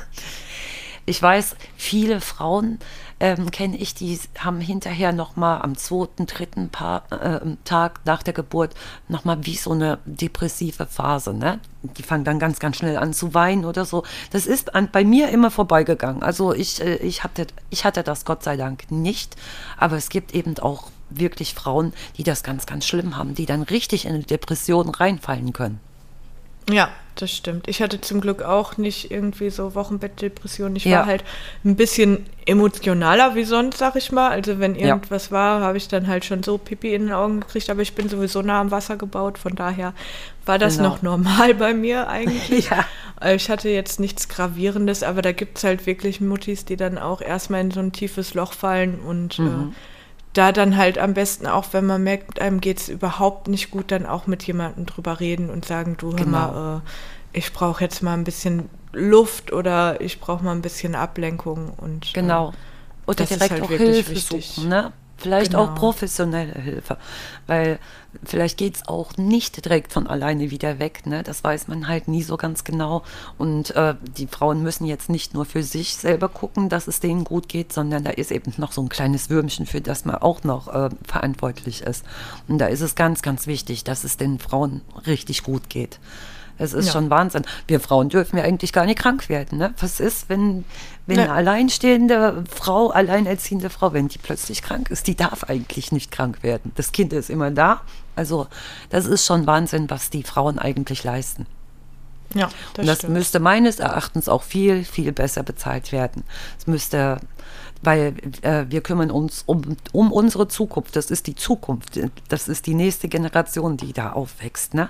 Ich weiß, viele Frauen ähm, kenne ich, die haben hinterher nochmal am zweiten, dritten pa äh, Tag nach der Geburt nochmal wie so eine depressive Phase. Ne? Die fangen dann ganz, ganz schnell an zu weinen oder so. Das ist an, bei mir immer vorbeigegangen. Also ich, äh, ich, hatte, ich hatte das Gott sei Dank nicht, aber es gibt eben auch wirklich Frauen, die das ganz, ganz schlimm haben, die dann richtig in eine Depression reinfallen können. Ja, das stimmt. Ich hatte zum Glück auch nicht irgendwie so Wochenbettdepression. Ich Ja. war halt ein bisschen emotionaler wie sonst, sag ich mal. Also wenn Ja. irgendwas war, habe ich dann halt schon so Pipi in den Augen gekriegt. Aber ich bin sowieso nah am Wasser gebaut. Von daher war das Genau. noch normal bei mir eigentlich. Ja. Äh, Ich hatte jetzt nichts Gravierendes, aber da gibt es halt wirklich Muttis, die dann auch erstmal in so ein tiefes Loch fallen und Mhm. äh, da dann halt am besten auch, wenn man merkt, einem geht es überhaupt nicht gut, dann auch mit jemandem drüber reden und sagen, du hör Genau. mal, äh, ich brauche jetzt mal ein bisschen Luft oder ich brauche mal ein bisschen Ablenkung und äh, Genau. Oder das ist direkt halt auch wirklich Hilfe wichtig. suchen, ne? Vielleicht auch Genau. professionelle Hilfe, weil vielleicht geht es auch nicht direkt von alleine wieder weg, ne? Das weiß man halt nie so ganz genau. Und äh, die Frauen müssen jetzt nicht nur für sich selber gucken, dass es denen gut geht, sondern da ist eben noch so ein kleines Würmchen, für das man auch noch äh, verantwortlich ist. Und da ist es ganz, ganz wichtig, dass es den Frauen richtig gut geht. Es ist Ja. schon Wahnsinn. Wir Frauen dürfen ja eigentlich gar nicht krank werden. Ne? Was ist, wenn, wenn Nee. eine alleinstehende Frau, alleinerziehende Frau, wenn die plötzlich krank ist? Die darf eigentlich nicht krank werden. Das Kind ist immer da. Also das ist schon Wahnsinn, was die Frauen eigentlich leisten. ja, das, Und das stimmt. müsste meines Erachtens auch viel, viel besser bezahlt werden. Es müsste, weil äh, wir kümmern uns um, um unsere Zukunft. Das ist die Zukunft. Das ist die nächste Generation, die da aufwächst. Ne?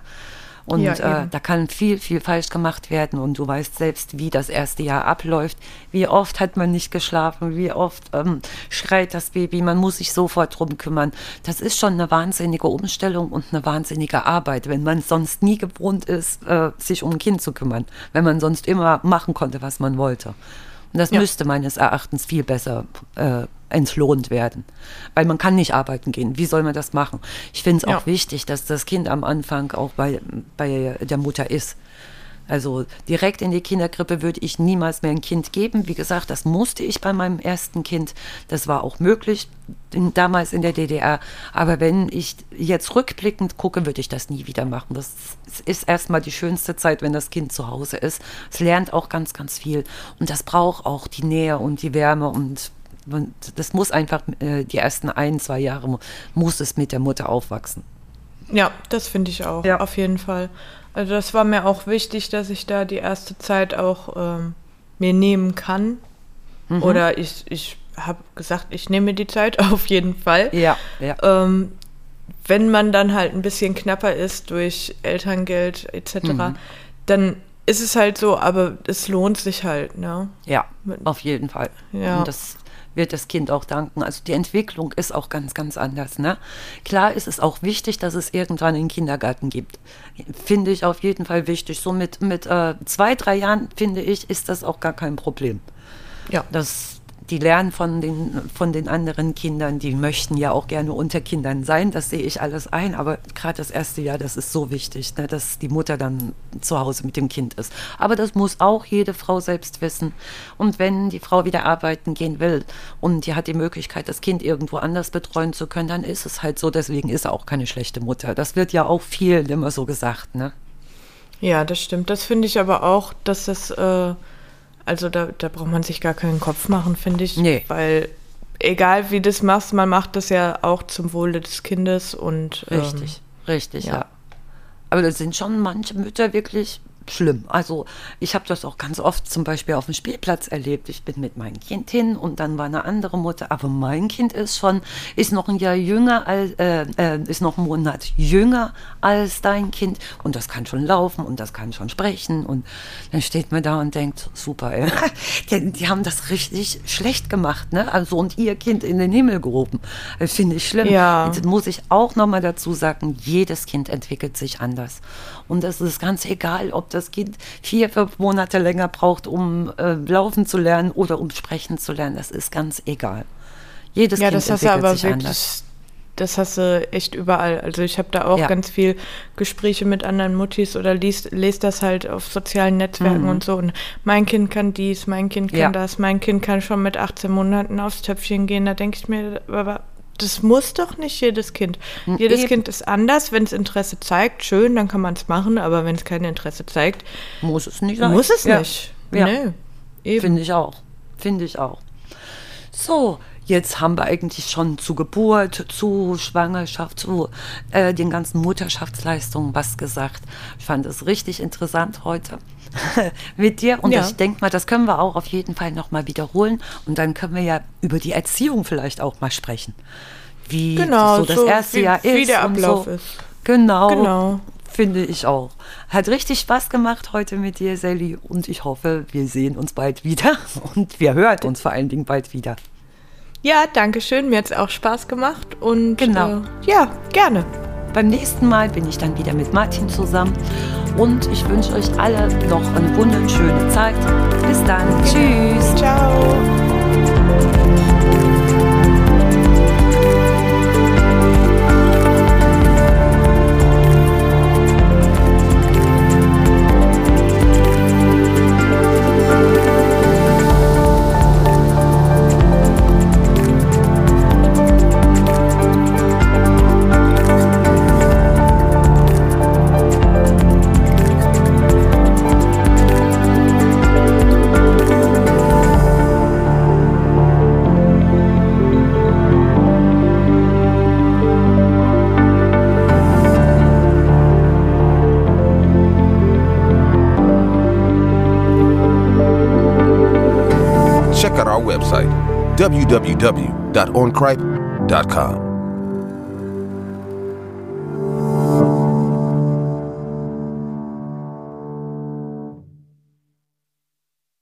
Und Ja, äh, da kann viel, viel falsch gemacht werden. Und du weißt selbst, wie das erste Jahr abläuft. Wie oft hat man nicht geschlafen? Wie oft ähm, schreit das Baby? Man muss sich sofort drum kümmern. Das ist schon eine wahnsinnige Umstellung und eine wahnsinnige Arbeit, wenn man sonst nie gewohnt ist, äh, sich um ein Kind zu kümmern. Wenn man sonst immer machen konnte, was man wollte. Und das Ja. müsste meines Erachtens viel besser äh, entlohnt werden. Weil man kann nicht arbeiten gehen. Wie soll man das machen? Ich finde es auch Ja. wichtig, dass das Kind am Anfang auch bei, bei der Mutter ist. Also direkt in die Kinderkrippe würde ich niemals mehr ein Kind geben. Wie gesagt, das musste ich bei meinem ersten Kind. Das war auch möglich in, damals in der DDR. Aber wenn ich jetzt rückblickend gucke, würde ich das nie wieder machen. Das ist erstmal die schönste Zeit, wenn das Kind zu Hause ist. Es lernt auch ganz, ganz viel. Und das braucht auch die Nähe und die Wärme und das muss einfach, äh, die ersten ein, zwei Jahre mu- muss es mit der Mutter aufwachsen. Ja, das finde ich auch, Ja. auf jeden Fall. Also das war mir auch wichtig, dass ich da die erste Zeit auch ähm, mir nehmen kann. Mhm. Oder ich, ich habe gesagt, ich nehme mir die Zeit auf jeden Fall. Ja, ja. Ähm, wenn man dann halt ein bisschen knapper ist durch Elterngeld etc., Mhm. dann ist es halt so, aber es lohnt sich halt, ne? Ja, auf jeden Fall. Ja. Und das wird das Kind auch danken. Also die Entwicklung ist auch ganz, ganz anders. Ne? Klar ist es auch wichtig, dass es irgendwann einen Kindergarten gibt. Finde ich auf jeden Fall wichtig. So mit, mit äh, zwei, drei Jahren, finde ich, ist das auch gar kein Problem. Ja. Das, die lernen von den, von den anderen Kindern, die möchten ja auch gerne unter Kindern sein, das sehe ich alles ein, aber gerade das erste Jahr, das ist so wichtig, ne, dass die Mutter dann zu Hause mit dem Kind ist. Aber das muss auch jede Frau selbst wissen. Und wenn die Frau wieder arbeiten gehen will und die hat die Möglichkeit, das Kind irgendwo anders betreuen zu können, dann ist es halt so, deswegen ist er auch keine schlechte Mutter. Das wird ja auch viel immer so gesagt, ne? Ja, das stimmt. Das finde ich aber auch, dass das, äh, also da, da braucht man sich gar keinen Kopf machen, finde ich. Nee. Weil egal wie du das machst, man macht das ja auch zum Wohle des Kindes und ähm, Richtig, richtig, ja. ja. Aber da sind schon manche Mütter wirklich schlimm. Also ich habe das auch ganz oft zum Beispiel auf dem Spielplatz erlebt. Ich bin mit meinem Kind hin und dann war eine andere Mutter, aber mein Kind ist schon, ist noch ein Jahr jünger, als, äh, äh, ist noch einen Monat jünger als dein Kind und das kann schon laufen und das kann schon sprechen und dann steht man da und denkt, super, ey. Die, die haben das richtig schlecht gemacht, ne? Also und ihr Kind in den Himmel gehoben. Das finde ich schlimm. Ja. Jetzt muss ich auch nochmal dazu sagen, jedes Kind entwickelt sich anders. Und es ist ganz egal, ob das Kind vier, fünf Monate länger braucht, um äh, laufen zu lernen oder um sprechen zu lernen. Das ist ganz egal. Jedes ja, Kind das hast du entwickelt aber sich wirklich anders. das hast du echt überall. Also ich habe da auch Ja. ganz viel Gespräche mit anderen Muttis oder liest, lest das halt auf sozialen Netzwerken und so. Und mein Kind kann dies, mein Kind kann Mhm. Ja. das, mein Kind kann schon mit 18 Monaten aufs Töpfchen gehen. Da denke ich mir, aber das muss doch nicht jedes Kind. Jedes eben. Kind ist anders. Wenn es Interesse zeigt, schön, dann kann man es machen. Aber wenn es kein Interesse zeigt, Muss es nicht sein. muss es Ja. nicht. Ja. Nee. Finde ich auch. Finde ich auch. So, jetzt haben wir eigentlich schon zu Geburt, zu Schwangerschaft, zu äh, den ganzen Mutterschaftsleistungen was gesagt. Ich fand es richtig interessant heute mit dir und Ja. ich denke mal, das können wir auch auf jeden Fall nochmal wiederholen und dann können wir ja über die Erziehung vielleicht auch mal sprechen. Wie Genau, so das so erste wie- Jahr ist. wie der und Ablauf so. ist. Genau. Genau. Finde ich auch. Hat richtig Spaß gemacht heute mit dir, Sally. Und ich hoffe, wir sehen uns bald wieder. Und wir hören uns vor allen Dingen bald wieder. Ja, danke schön. Mir hat es auch Spaß gemacht. Und Genau. Äh, ja, gerne. Beim nächsten Mal bin ich dann wieder mit Martin zusammen. Und ich wünsche euch alle noch eine wunderschöne Zeit. Bis dann. Tschüss. Ciao. www.oncripe.com.